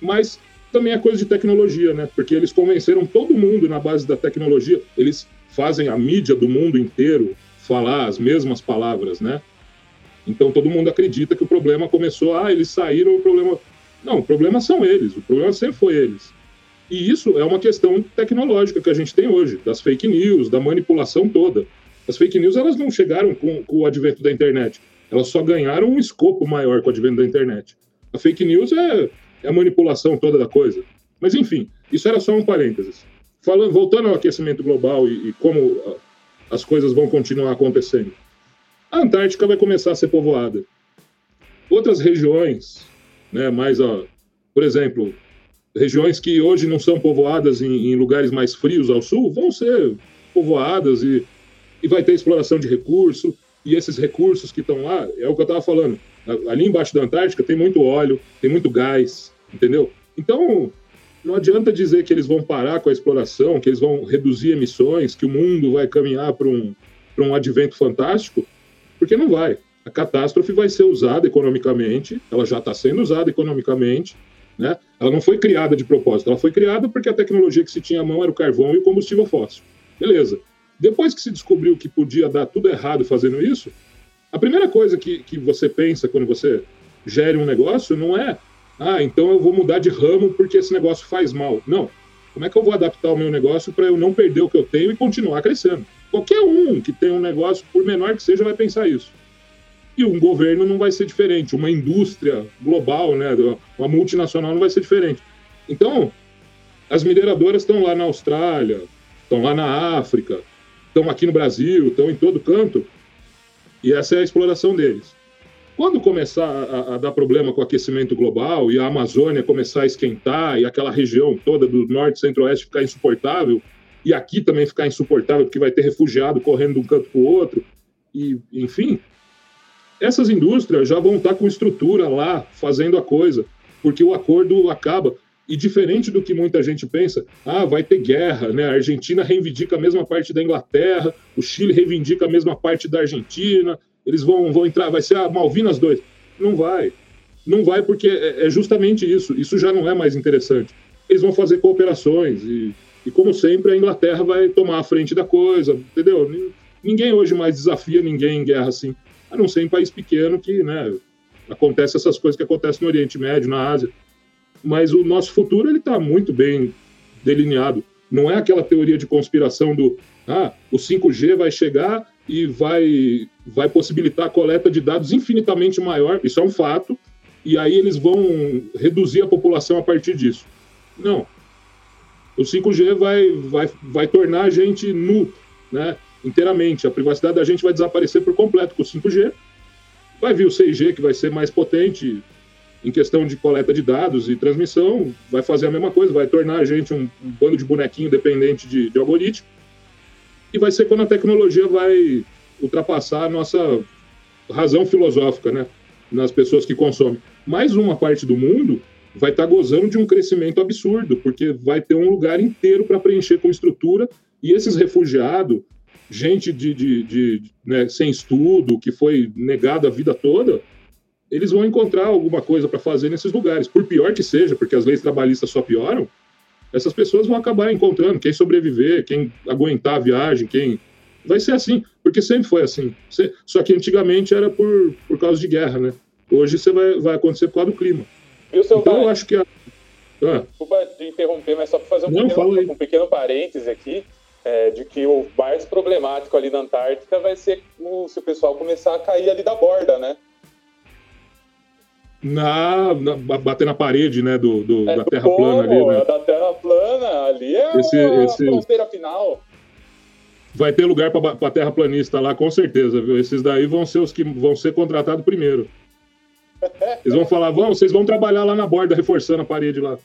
Mas também é coisa de tecnologia, né? Porque eles convenceram todo mundo na base da tecnologia, eles fazem a mídia do mundo inteiro falar as mesmas palavras, né? Então todo mundo acredita que o problema começou, ah, eles saíram, o problema. Não, o problema são eles, o problema sempre foi eles. E isso é uma questão tecnológica que a gente tem hoje, das fake news, da manipulação toda. As fake news elas não chegaram com, com o advento da internet, elas só ganharam um escopo maior com o advento da internet. A fake news é, é a manipulação toda da coisa. Mas enfim, isso era só um parênteses. Falando, voltando ao aquecimento global e, e como a, as coisas vão continuar acontecendo. A Antártica vai começar a ser povoada. Outras regiões, né, mais, ó, por exemplo, regiões que hoje não são povoadas em, em, lugares mais frios ao sul vão ser povoadas e, e vai ter exploração de recurso. E esses recursos que estão lá, é o que eu estava falando. Ali embaixo da Antártica tem muito óleo, tem muito gás, entendeu? Então, não adianta dizer que eles vão parar com a exploração, que eles vão reduzir emissões, que o mundo vai caminhar para um, um advento fantástico, porque não vai. A catástrofe vai ser usada economicamente, ela já está sendo usada economicamente, né? Ela não foi criada de propósito, ela foi criada porque a tecnologia que se tinha à mão era o carvão e o combustível fóssil. Beleza. Depois que se descobriu que podia dar tudo errado fazendo isso, a primeira coisa que, que você pensa quando você gere um negócio não é, ah, então eu vou mudar de ramo porque esse negócio faz mal. Não. Como é que eu vou adaptar o meu negócio para eu não perder o que eu tenho e continuar crescendo? Qualquer um que tem um negócio, por menor que seja, vai pensar isso. E um governo não vai ser diferente, uma indústria global, né, uma multinacional não vai ser diferente. Então, as mineradoras estão lá na Austrália, estão lá na África, estão aqui no Brasil, estão em todo canto, e essa é a exploração deles. Quando começar a, a, dar problema com o aquecimento global e a Amazônia começar a esquentar e aquela região toda do norte centro-oeste ficar insuportável, e aqui também ficar insuportável porque vai ter refugiado correndo de um canto para o outro, e enfim, essas indústrias já vão estar com estrutura lá, fazendo a coisa, porque o acordo acaba. E diferente do que muita gente pensa, ah, vai ter guerra, né? A Argentina reivindica a mesma parte da Inglaterra, o Chile reivindica a mesma parte da Argentina, eles vão, vão entrar, vai ser a Malvinas 2. Não vai. Não vai porque é, é justamente isso. Isso já não é mais interessante. Eles vão fazer cooperações e, e como sempre, a Inglaterra vai tomar a frente da coisa, entendeu? Ninguém hoje mais desafia ninguém em guerra assim a não ser em país pequeno que, né, acontece essas coisas que acontecem no Oriente Médio, na Ásia. Mas o nosso futuro ele está muito bem delineado. Não é aquela teoria de conspiração do ah, o 5G vai chegar e vai, vai possibilitar a coleta de dados infinitamente maior. Isso é um fato. E aí eles vão reduzir a população a partir disso. Não. O 5G vai, vai, vai tornar a gente nu, né? Inteiramente. A privacidade da gente vai desaparecer por completo com o 5G. Vai vir o 6G, que vai ser mais potente em questão de coleta de dados e transmissão, vai fazer a mesma coisa, vai tornar a gente um, um bando de bonequinho dependente de, de algoritmo. E vai ser quando a tecnologia vai ultrapassar a nossa razão filosófica, né? Nas pessoas que consomem. Mais uma parte do mundo vai estar tá gozando de um crescimento absurdo, porque vai ter um lugar inteiro para preencher com estrutura, e esses refugiados, gente de, de, de né, sem estudo, que foi negado a vida toda, eles vão encontrar alguma coisa para fazer nesses lugares. Por pior que seja, porque as leis trabalhistas só pioram, essas pessoas vão acabar encontrando quem sobreviver, quem aguentar a viagem, quem. Vai ser assim, porque sempre foi assim. Só que antigamente era por, por causa de guerra, né? Hoje você vai, vai acontecer por causa do clima. Então eu acho que. A... Ah. Desculpa de interromper, mas só para fazer um, Não, pequeno, um pequeno parêntese aqui. É, de que o mais problemático ali na Antártica vai ser o, se o pessoal começar a cair ali da borda, né? Na, na, bater na parede, né, do, do é, da Terra polo, plana ali, né? Da Terra plana, ali é esse, a esse... fronteira final. Vai ter lugar para terra planista lá, com certeza, viu? Esses daí vão ser os que vão ser contratados primeiro. Eles vão falar, vão, vocês vão trabalhar lá na borda, reforçando a parede lá.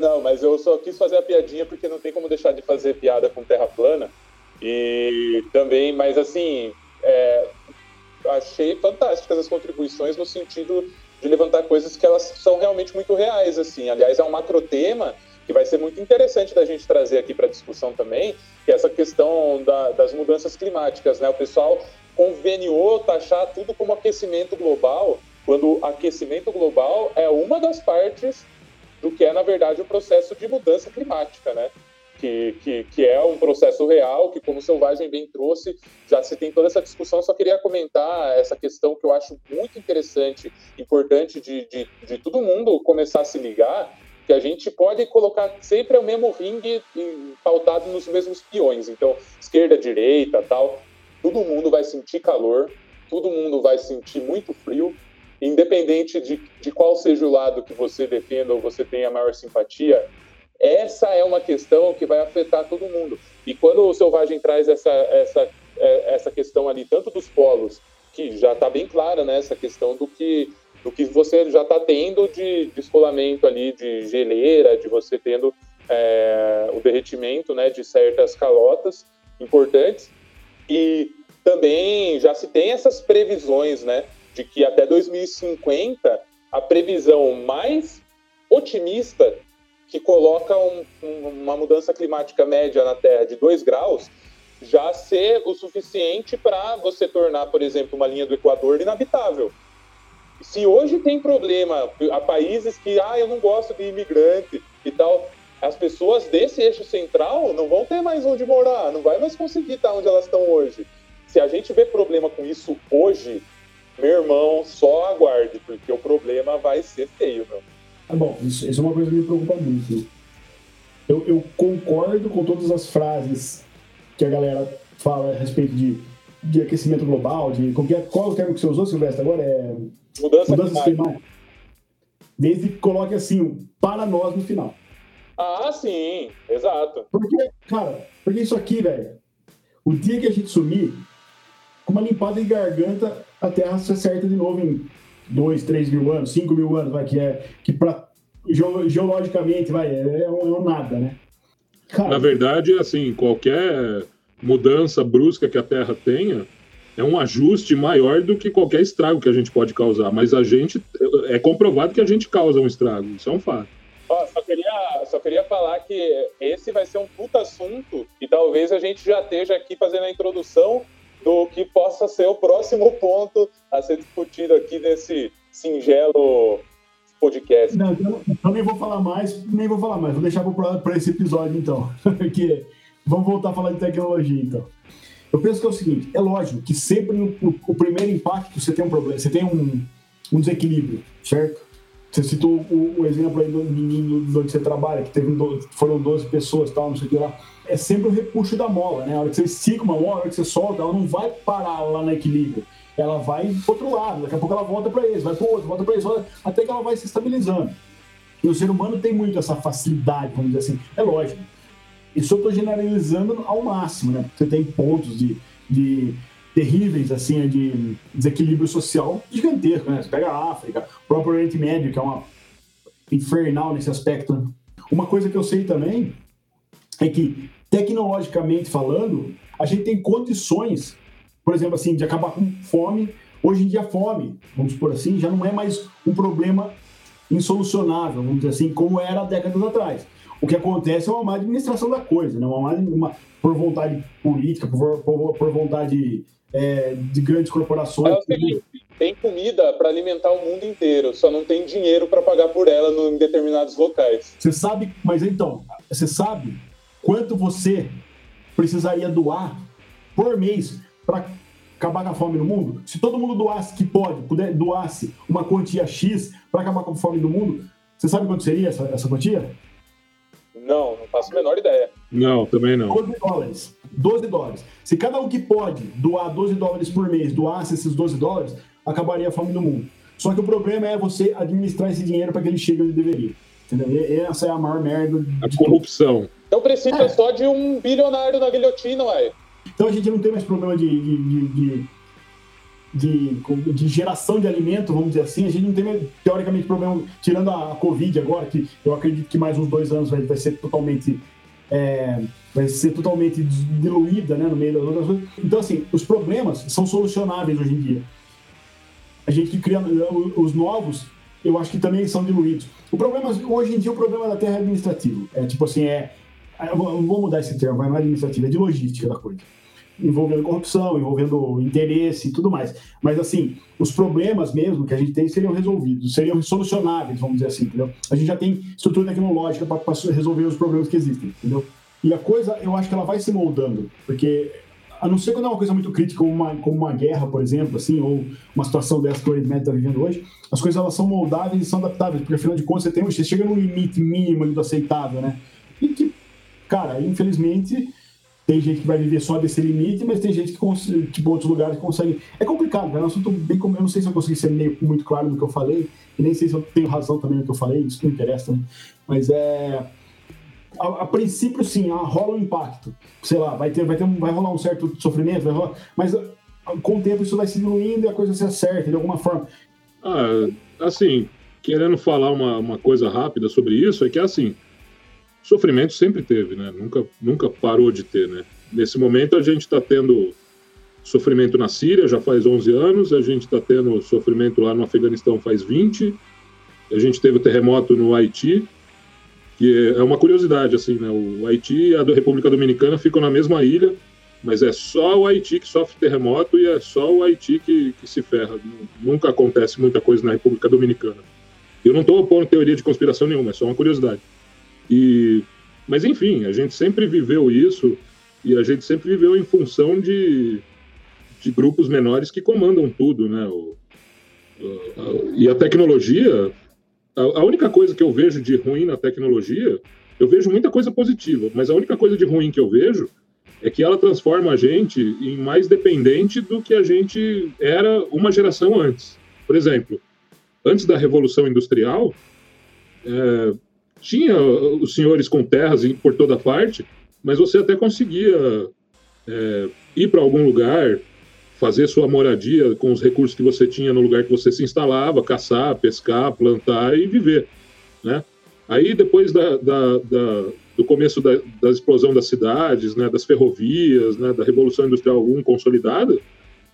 Não, mas eu só quis fazer a piadinha porque não tem como deixar de fazer piada com terra plana. E também, mas assim, é, achei fantásticas as contribuições no sentido de levantar coisas que elas são realmente muito reais, assim. Aliás, é um macro tema que vai ser muito interessante da gente trazer aqui para discussão também, que é essa questão da, das mudanças climáticas, né? O pessoal conveniou taxar tudo como aquecimento global, quando aquecimento global é uma das partes do que é, na verdade, o processo de mudança climática, né? Que, que, que, é um processo real, que, como o Selvagem bem trouxe, já se tem toda essa discussão. Só queria comentar essa questão que eu acho muito interessante, importante de, de, de todo mundo começar a se ligar, que a gente pode colocar sempre o mesmo ringue pautado nos mesmos peões. Então, esquerda, direita, tal, todo mundo vai sentir calor, todo mundo vai sentir muito frio, independente de, de qual seja o lado que você defenda ou você tenha maior simpatia, essa é uma questão que vai afetar todo mundo. E quando o Selvagem traz essa, essa, é, essa questão ali, tanto dos polos, que já está bem clara, né, essa questão do que, do que você já está tendo de descolamento ali, de geleira, de você tendo é, o derretimento né, de certas calotas importantes. E também já se tem essas previsões, né, de que até 2050 a previsão mais otimista que coloca um, uma mudança climática média na Terra de 2 graus já ser o suficiente para você tornar, por exemplo, uma linha do Equador inabitável. Se hoje tem problema a países que, ah, eu não gosto de imigrante e tal, as pessoas desse eixo central não vão ter mais onde morar, não vai mais conseguir estar onde elas estão hoje. Se a gente vê problema com isso hoje, meu irmão, só aguarde, porque o problema vai ser feio, meu. Ah, bom, isso, isso é uma coisa que me preocupa muito. Eu, eu, concordo com todas as frases que a galera fala a respeito de, de aquecimento global, de qualquer, qual é o termo que você usou, Silvestre, agora? É mudança, mudança climática. Desde que coloque assim, para nós no final. Ah, sim, exato. Porque, cara, porque isso aqui, velho, o dia que a gente sumir, com uma limpada de garganta, a Terra se acerta de novo em 2, 3 mil anos, 5 mil anos, vai, que é que pra, geologicamente vai, é, é, um, é um nada, né? Cara, Na verdade, assim, qualquer mudança brusca que a Terra tenha é um ajuste maior do que qualquer estrago que a gente pode causar. Mas a gente é comprovado que a gente causa um estrago, isso é um fato. Oh, só, queria, só queria falar que esse vai ser um puta assunto e talvez a gente já esteja aqui fazendo a introdução do que possa ser o próximo ponto a ser discutido aqui nesse singelo podcast. Não, então, então nem vou falar mais, nem vou falar mais, vou deixar para esse episódio então, porque vamos voltar a falar de tecnologia então. Eu penso que é o seguinte, é lógico que sempre o, o primeiro impacto você tem um problema, você tem um, um desequilíbrio, certo? Você citou o, o exemplo aí do menino onde você trabalha, que teve, foram 12 pessoas, tal, não sei o que lá é sempre o repuxo da mola, né? A hora que você estica uma mola, a hora que você solta, ela não vai parar lá no equilíbrio. Ela vai pro outro lado, daqui a pouco ela volta para esse, vai pro outro, volta para esse, até que ela vai se estabilizando. E o ser humano tem muito essa facilidade, vamos dizer assim. É lógico. Isso eu estou generalizando ao máximo, né? Você tem pontos de, de terríveis, assim, de desequilíbrio social gigantesco, né? Você pega a África, o próprio Oriente Médio, que é uma infernal nesse aspecto. Né? Uma coisa que eu sei também é que, tecnologicamente falando, a gente tem condições, por exemplo, assim, de acabar com fome. Hoje em dia, fome, vamos por assim, já não é mais um problema insolucionável, vamos dizer assim, como era décadas atrás. O que acontece é uma má administração da coisa, né? uma, má, uma por vontade política, por, por, por vontade é, de grandes corporações. É tem comida para alimentar o mundo inteiro, só não tem dinheiro para pagar por ela no, em determinados locais. Você sabe, mas então, você sabe quanto você precisaria doar por mês para acabar com a fome no mundo? Se todo mundo doasse que pode, puder, doasse uma quantia X para acabar com a fome do mundo, você sabe quanto seria essa, essa quantia? Não, não faço a menor ideia. Não, também não. 12 dólares. 12 dólares. Se cada um que pode doar 12 dólares por mês doasse esses 12 dólares, acabaria a fome no mundo. Só que o problema é você administrar esse dinheiro para que ele chegue onde deveria. Entendeu? E essa é a maior merda. A corrupção. Então precisa é. só de um bilionário na guilhotina, ué. Então a gente não tem mais problema de, de, de, de, de geração de alimento, vamos dizer assim. A gente não tem, teoricamente, problema, tirando a Covid agora, que eu acredito que mais uns dois anos vai, vai ser totalmente. É, vai ser totalmente diluída né, no meio das outras coisas. Então, assim, os problemas são solucionáveis hoje em dia a gente que cria os novos, eu acho que também são diluídos. O problema, hoje em dia, o problema da terra é administrativo. É tipo assim, é. Vou mudar esse termo, não é administrativo, é de logística da coisa. Envolvendo corrupção, envolvendo interesse e tudo mais. Mas, assim, os problemas mesmo que a gente tem seriam resolvidos, seriam solucionáveis, vamos dizer assim, entendeu? A gente já tem estrutura tecnológica para resolver os problemas que existem, entendeu? E a coisa, eu acho que ela vai se moldando, porque a não ser quando é uma coisa muito crítica, como uma, como uma guerra, por exemplo, assim, ou uma situação dessa que o Oriente está vivendo hoje, as coisas elas são moldáveis e são adaptáveis, porque afinal de contas você, tem, você chega num limite mínimo do aceitável, né? E que, cara, infelizmente, tem gente que vai viver só desse limite, mas tem gente que, tipo, outros lugares consegue. É complicado, cara, é um assunto bem. Eu não sei se eu consegui ser meio, muito claro no que eu falei, e nem sei se eu tenho razão também no que eu falei, isso não interessa, né? Mas é a, a, princípio, sim, rola um impacto. Sei lá, vai, ter, vai, ter, vai rolar um certo sofrimento, vai rolar, mas com o tempo isso vai se diluindo e a coisa se acerta de alguma forma. Ah, assim, querendo falar uma, uma coisa rápida sobre isso, é que assim, sofrimento sempre teve, né? Nunca, nunca parou de ter, né? Nesse momento a gente está tendo sofrimento na Síria já faz 11 anos, a gente está tendo sofrimento lá no Afeganistão faz 20, a gente teve o terremoto no Haiti, que é uma curiosidade, assim, né? O Haiti e a República Dominicana ficam na mesma ilha, mas é só o Haiti que sofre terremoto e é só o Haiti que, que se ferra. Nunca acontece muita coisa na República Dominicana. Eu não estou opondo teoria de conspiração nenhuma, é só uma curiosidade. E, mas enfim, a gente sempre viveu isso e a gente sempre viveu em função de, de grupos menores que comandam tudo, né? O, e a tecnologia a, única coisa que eu vejo de ruim na tecnologia, eu vejo muita coisa positiva, mas a única coisa de ruim que eu vejo é que ela transforma a gente em mais dependente do que a gente era uma geração antes. Por exemplo, antes da Revolução Industrial, é, tinha os senhores com terras por toda parte, mas você até conseguia é, ir para algum lugar, fazer sua moradia com os recursos que você tinha no lugar que você se instalava, caçar, pescar, plantar e viver, né? Aí depois da, da, da, do começo da, explosão das cidades, né, das ferrovias, né, da revolução industrial 1 consolidada,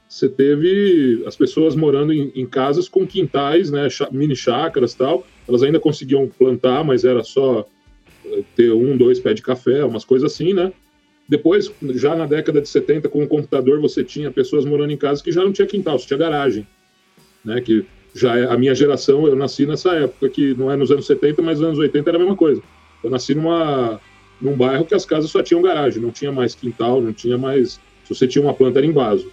você teve as pessoas morando em, em casas com quintais, né, mini chácaras tal. Elas ainda conseguiam plantar, mas era só eh, ter um, dois pés de café, umas coisas assim, né? Depois, já na década de 70, com o computador, você tinha pessoas morando em casa que já não tinha quintal, você tinha garagem. Né? Que já é a minha geração, eu nasci nessa época, que não é nos anos 70, mas nos anos 80 era a mesma coisa. Eu nasci numa, num bairro que as casas só tinham garagem, não tinha mais quintal, não tinha mais. Se você tinha uma planta, era em vaso.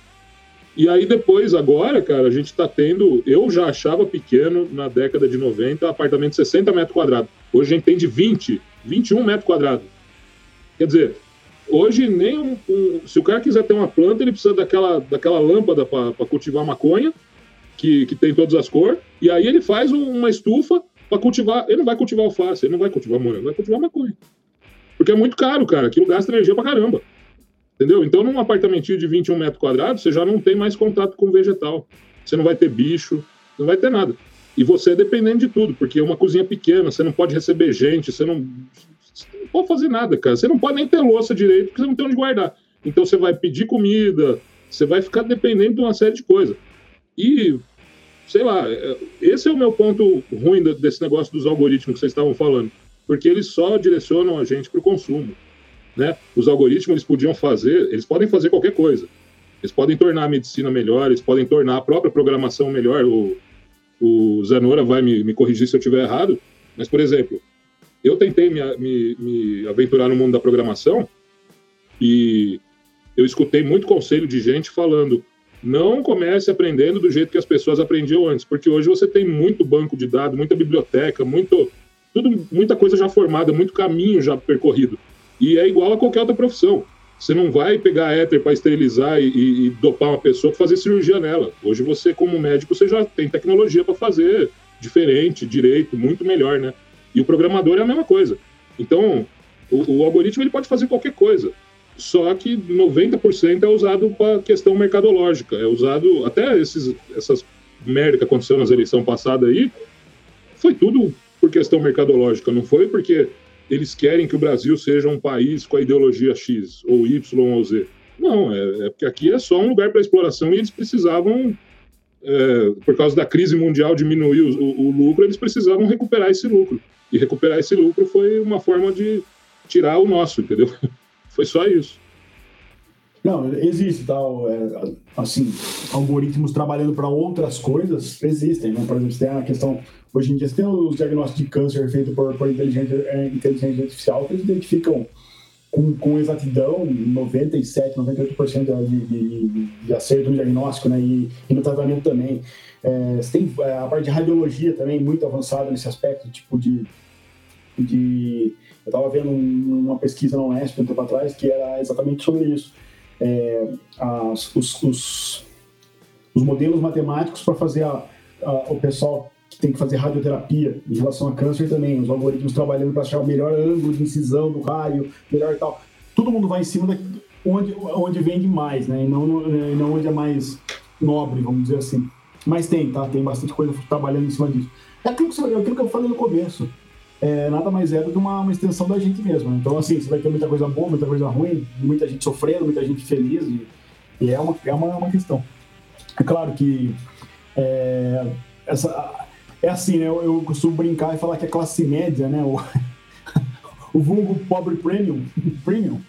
E aí depois, agora, cara, a gente está tendo. Eu já achava pequeno na década de 90 apartamento de 60 metros quadrados. Hoje a gente tem de 20, 21 metros quadrados. Quer dizer, Hoje, nem um, um, se o cara quiser ter uma planta, ele precisa daquela, daquela lâmpada para cultivar maconha, que, que tem todas as cores, e aí ele faz uma estufa para cultivar. Ele não vai cultivar alface, ele não vai cultivar morango, ele vai cultivar maconha. Porque é muito caro, cara. Aquilo gasta energia pra caramba. Entendeu? Então, num apartamentinho de 21 metros quadrados, você já não tem mais contato com vegetal. Você não vai ter bicho, não vai ter nada. E você é dependente de tudo, porque é uma cozinha pequena, você não pode receber gente, você não, você não pode fazer nada, cara. Você não pode nem ter louça direito, porque você não tem onde guardar. Então você vai pedir comida, você vai ficar dependente de uma série de coisas. E, sei lá, é, esse é o meu ponto ruim desse negócio dos algoritmos que vocês estavam falando, porque eles só direcionam a gente para o consumo. Né? Os algoritmos eles podiam fazer, eles podem fazer qualquer coisa. Eles podem tornar a medicina melhor, eles podem tornar a própria programação melhor. O, o Zanora vai me, me corrigir se eu estiver errado, mas, por exemplo, eu tentei me, me, me aventurar no mundo da programação e eu escutei muito conselho de gente falando não comece aprendendo do jeito que as pessoas aprendiam antes, porque hoje você tem muito banco de dados, muita biblioteca, muito, tudo, muita coisa já formada, muito caminho já percorrido. E é igual a qualquer outra profissão. Você não vai pegar éter para esterilizar e, e, e, dopar uma pessoa para fazer cirurgia nela. Hoje você, como médico, você já tem tecnologia para fazer diferente, direito, muito melhor, né? E o programador é a mesma coisa. Então, o, o algoritmo ele pode fazer qualquer coisa. Só que 90% é usado para questão mercadológica. É usado até esses, essas merda que aconteceu nas eleições passadas aí, foi tudo por questão mercadológica, não foi porque eles querem que o Brasil seja um país com a ideologia X, ou Y ou Z. Não, é, é porque aqui é só um lugar para exploração e eles precisavam, é, por causa da crise mundial diminuir o, o, o, lucro, eles precisavam recuperar esse lucro. E recuperar esse lucro foi uma forma de tirar o nosso, entendeu? Foi só isso. Não, existe tal, é, assim, algoritmos trabalhando para outras coisas existem, né? Por exemplo, tem a questão, hoje em dia você tem os diagnósticos de câncer feitos por, por inteligência, é, inteligência artificial que eles identificam com, com exatidão 97, 98% de, de, de acerto no diagnóstico, né? E, e no tratamento também. É, você tem é, a parte de radiologia também muito avançada nesse aspecto, tipo de, de eu estava vendo uma pesquisa na Unesp um tempo atrás que era exatamente sobre isso é, as, os, os, os, modelos matemáticos para fazer a, a, o pessoal tem que fazer radioterapia em relação a câncer também, os algoritmos trabalhando para achar o melhor ângulo de incisão do raio, melhor tal. Todo mundo vai em cima da onde, onde vende mais, né? E não, e não onde é mais nobre, vamos dizer assim. Mas tem, tá? Tem bastante coisa trabalhando em cima disso. É aquilo que, é aquilo que eu falei no começo é, nada mais é do que uma, uma, extensão da gente mesmo. Então, assim, você vai ter muita coisa boa, muita coisa ruim, muita gente sofrendo, muita gente feliz, e, e é, uma, é uma, uma, questão. É claro que é, essa, é assim, né? Eu, eu, costumo brincar e falar que a classe média, né? O, o vulgo pobre premium, premium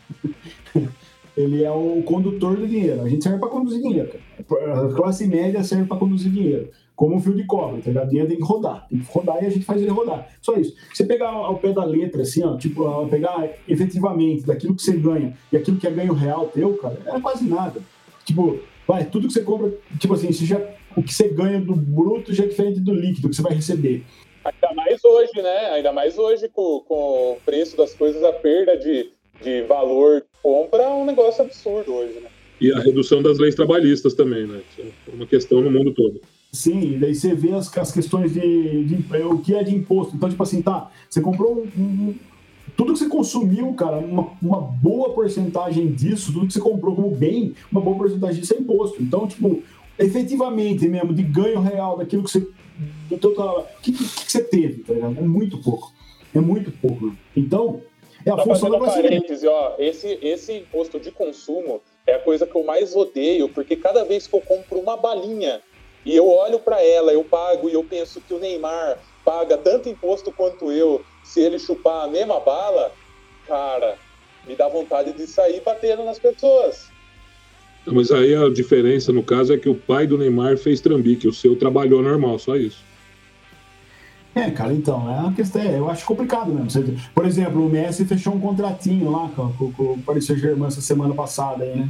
ele é o condutor do dinheiro. A gente serve para conduzir dinheiro. Cara. A classe média serve para conduzir dinheiro como um fio de cobre, tá ligado? Dinheiro tem que rodar, tem que rodar e a gente faz ele rodar. Só isso. Você pegar ao pé da letra, assim, ó, tipo, pegar efetivamente daquilo que você ganha e aquilo que é ganho real teu, cara, é quase nada. Tipo, vai, tudo que você compra, tipo assim, já, o que você ganha do bruto já é diferente do líquido que você vai receber. Ainda mais hoje, né? Ainda mais hoje com, com o preço das coisas, a perda de, de valor compra é um negócio absurdo hoje, né? E a redução das leis trabalhistas também, né? Isso é uma questão no mundo todo. Sim, daí você vê as, as questões de, de, o que é de imposto. Então, tipo assim, tá, você comprou um, um, tudo que você consumiu, cara, uma, uma, boa porcentagem disso, tudo que você comprou como bem, uma boa porcentagem disso é imposto. Então, tipo, efetivamente mesmo, de ganho real daquilo que você. Do teu o que, que, que, você teve, tá ligado? É muito pouco. É muito pouco. Né? Então, é a tá função da parêntese, ó, esse, esse imposto de consumo é a coisa que eu mais odeio, porque cada vez que eu compro uma balinha e eu olho para ela, eu pago e eu penso que o Neymar paga tanto imposto quanto eu, se ele chupar a mesma bala, cara, me dá vontade de sair batendo nas pessoas. Mas aí a diferença no caso é que o pai do Neymar fez trambique, o seu trabalhou normal, só isso. É, cara, então, é uma questão, é, eu acho complicado mesmo. Por exemplo, o Messi fechou um contratinho lá com, com, com o Paris Saint-Germain essa semana passada aí, né?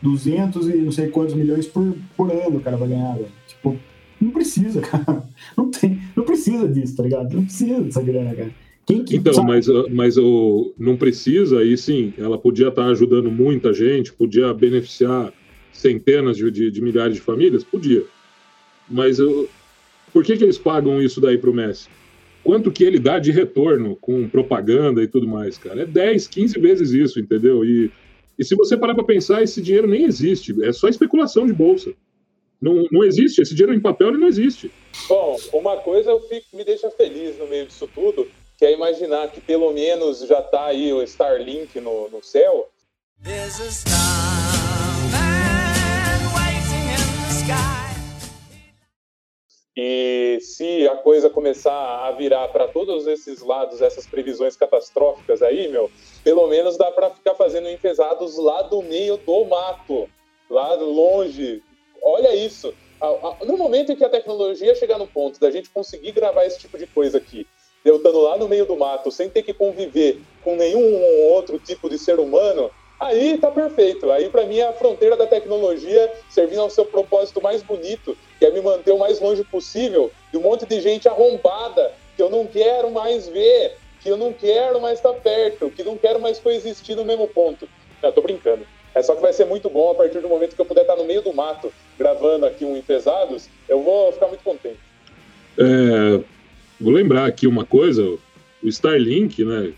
200 e não sei quantos milhões por, por ano o cara vai ganhar, velho. Tipo, não precisa, cara. Não tem, não precisa disso, tá ligado? Não precisa dessa grana, cara. Quem que então, sabe? mas, mas o, não precisa, e sim, ela podia estar ajudando muita gente, podia beneficiar centenas de, de, de milhares de famílias? Podia. Mas eu, por que, que eles pagam isso daí pro Messi? Quanto que ele dá de retorno com propaganda e tudo mais, cara? É 10, 15 vezes isso, entendeu? E E se você parar para pensar, esse dinheiro nem existe, é só especulação de bolsa. Não, não existe, esse dinheiro em papel ele não existe. Bom, uma coisa eu fico, me deixa feliz no meio disso tudo, que é imaginar que pelo menos já está aí o Starlink no, no céu. E se a coisa começar a virar para todos esses lados, essas previsões catastróficas aí, meu, pelo menos dá para ficar fazendo enfesados lá do meio do mato, lá longe. Olha isso. No momento em que a tecnologia chegar no ponto da gente conseguir gravar esse tipo de coisa aqui, eu estando lá no meio do mato, sem ter que conviver com nenhum outro tipo de ser humano, aí tá perfeito. Aí, para mim, é a fronteira da tecnologia servindo ao seu propósito mais bonito, que é me manter o mais longe possível de um monte de gente arrombada que eu não quero mais ver, que eu não quero mais estar perto, que não quero mais coexistir no mesmo ponto. Não, tô brincando. É só que vai ser muito bom a partir do momento que eu puder estar no meio do mato, gravando aqui um Empesados, eu vou ficar muito contente. É, vou lembrar aqui uma coisa, o Starlink, né,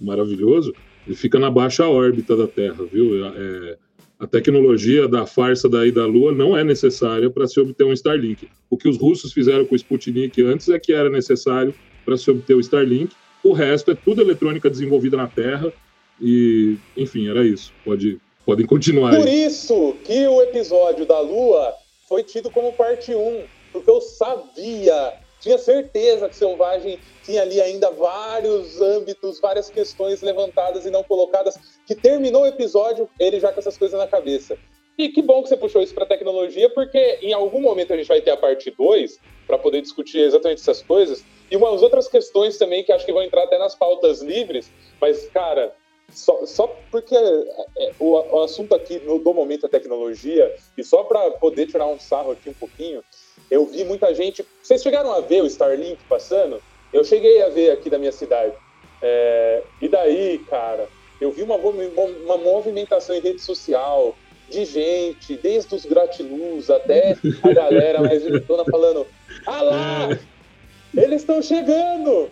maravilhoso, ele fica na baixa órbita da Terra, viu? É, a tecnologia da farsa daí da Lua não é necessária para se obter um Starlink. O que os russos fizeram com o Sputnik antes é que era necessário para se obter o Starlink. O resto é tudo eletrônica desenvolvida na Terra e, enfim, era isso. Pode, podem continuar. Por aí. isso que o episódio da Lua foi tido como parte 1, porque eu sabia tinha certeza que Selvagem tinha ali ainda vários âmbitos, várias questões levantadas e não colocadas, que terminou o episódio ele já com essas coisas na cabeça. E que bom que você puxou isso para tecnologia, porque em algum momento a gente vai ter a parte 2 para poder discutir exatamente essas coisas. E umas outras questões também que acho que vão entrar até nas pautas livres, mas, cara, só, só porque é, o, o, assunto aqui no, do momento é tecnologia, e só para poder tirar um sarro aqui um pouquinho, eu vi muita gente. Vocês chegaram a ver o Starlink passando? Eu cheguei a ver aqui da minha cidade. É, e daí, cara, eu vi uma, uma movimentação em rede social de gente, desde os gratiluz até a galera mais diretona falando: Ah lá! Eles estão chegando!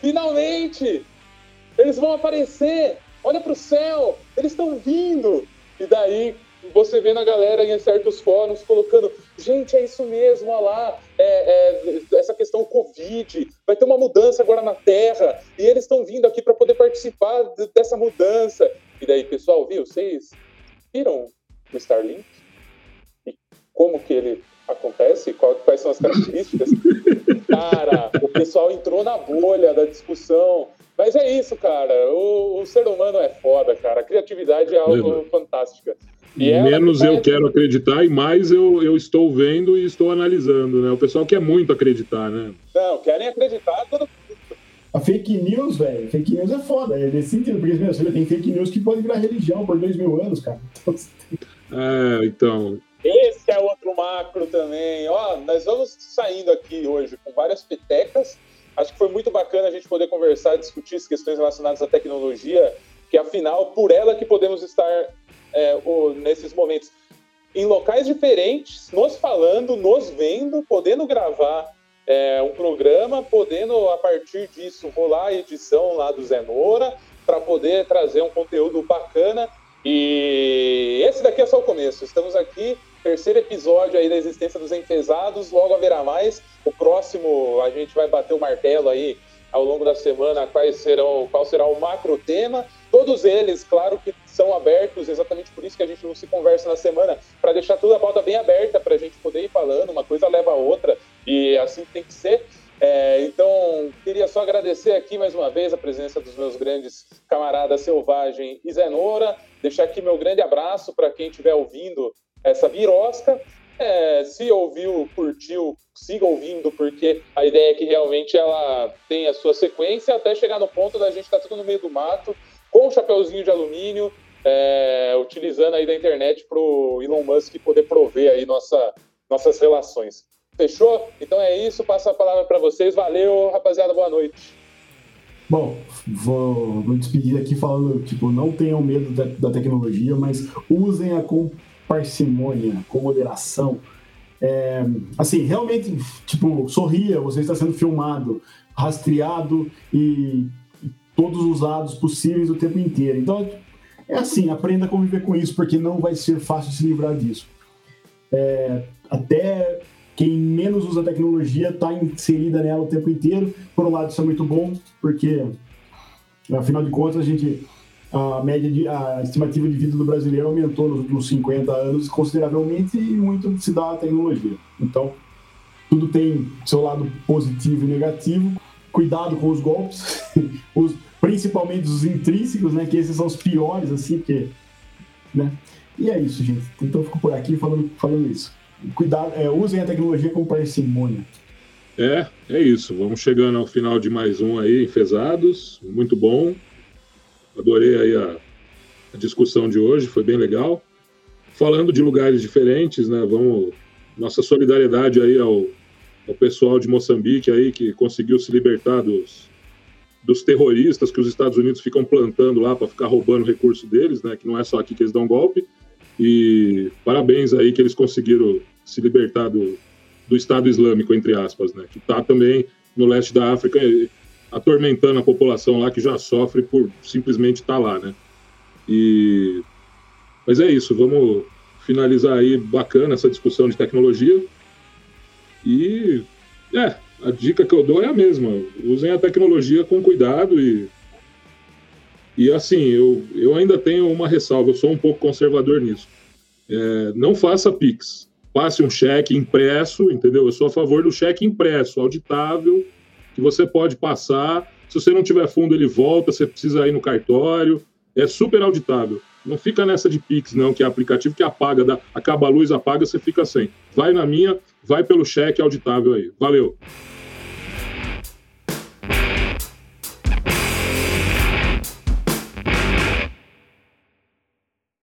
Finalmente! Eles vão aparecer! Olha para o céu! Eles estão vindo! E daí, você vê na galera em certos fóruns colocando, gente, é isso mesmo, olha lá, é, é, essa questão Covid, vai ter uma mudança agora na Terra, e eles estão vindo aqui para poder participar de, dessa mudança. E daí, pessoal, viu, vocês viram o Starlink? E como que ele acontece? Qual, quais são as características? Cara, o pessoal entrou na bolha da discussão. Mas é isso, cara. O, o ser humano é foda, cara. A criatividade é algo fantástica. Menos eu quero acreditar e mais eu, eu estou vendo e estou analisando, né? O pessoal quer muito acreditar, né? Não, querem acreditar todo a fake news, velho, fake news é foda, é nesse sentido, porque meu, você tem fake news que pode virar religião por dois mil anos, cara. Então, é, então. Esse é outro macro também. Ó, nós vamos saindo aqui hoje com várias petecas. Acho que foi muito bacana a gente poder conversar, discutir as questões relacionadas à tecnologia, que afinal, por ela que podemos estar é, o, nesses momentos em locais diferentes, nos falando, nos vendo, podendo gravar é, um programa, podendo a partir disso rolar a edição lá do Zenora para poder trazer um conteúdo bacana. E esse daqui é só o começo. Estamos aqui, terceiro episódio aí da existência dos enfesados, logo haverá mais. O próximo a gente vai bater o martelo aí ao longo da semana quais serão, qual será o macro tema. Todos eles, claro que são abertos, exatamente por isso que a gente não se conversa na semana, para deixar toda a pauta bem aberta, para a gente poder ir falando, uma coisa leva a outra, e assim tem que ser. É, então, queria só agradecer aqui mais uma vez a presença dos meus grandes camaradas Selvagem e Zenora, deixar aqui meu grande abraço para quem estiver ouvindo essa virosca. É, se ouviu, curtiu, siga ouvindo, porque a ideia é que realmente ela tem a sua sequência até chegar no ponto da gente estar tá tudo no meio do mato, com um chapeuzinho de alumínio, é, utilizando aí da internet para o Elon Musk poder prover aí nossa, nossas relações. Fechou? Então é isso, passo a palavra para vocês. Valeu, rapaziada, boa noite. Bom, vou, vou despedir aqui falando, tipo, não tenham medo da, da tecnologia, mas usem-a com parcimônia, com moderação. É, assim, realmente, tipo, sorria, você está sendo filmado, rastreado e todos os lados possíveis o tempo inteiro. Então, é assim, aprenda a conviver com isso, porque não vai ser fácil se livrar disso. É, até quem menos usa tecnologia está inserida nela o tempo inteiro. Por um lado, isso é muito bom, porque, afinal de contas, a gente a média de a estimativa de vida do brasileiro aumentou nos últimos 50 anos consideravelmente e muito se dá à tecnologia. Então, tudo tem seu lado positivo e negativo. Cuidado com os golpes, os, principalmente os intrínsecos, né? Que esses são os piores, assim, que, né? E é isso, gente. Então, eu fico por aqui falando, falando isso. Cuidado, é, usem a tecnologia com parcimônia. É, é isso. Vamos chegando ao final de mais um aí, Enfesados. Muito bom. Adorei aí a, a discussão de hoje, foi bem legal. Falando de lugares diferentes, né? Vamos nossa solidariedade aí ao, ao pessoal de Moçambique aí que conseguiu se libertar dos, dos terroristas que os Estados Unidos ficam plantando lá para ficar roubando recurso deles, né? Que não é só aqui que eles dão golpe. E parabéns aí que eles conseguiram se libertar do, do Estado Islâmico, entre aspas, né? Que está também no leste da África atormentando a população lá que já sofre por simplesmente estar tá lá, né? E mas é isso, vamos finalizar aí bacana essa discussão de tecnologia. E é, a dica que eu dou é a mesma. Usem a tecnologia com cuidado e e assim, eu, eu ainda tenho uma ressalva, eu sou um pouco conservador nisso. É, não faça Pix. Passe um cheque impresso, entendeu? Eu sou a favor do cheque impresso, auditável, que você pode passar. Se você não tiver fundo, ele volta, você precisa ir no cartório. É super auditável. Não fica nessa de Pix, não, que é aplicativo que apaga, dá, acaba a luz, apaga, você fica sem. Vai na minha, vai pelo cheque auditável aí. Valeu!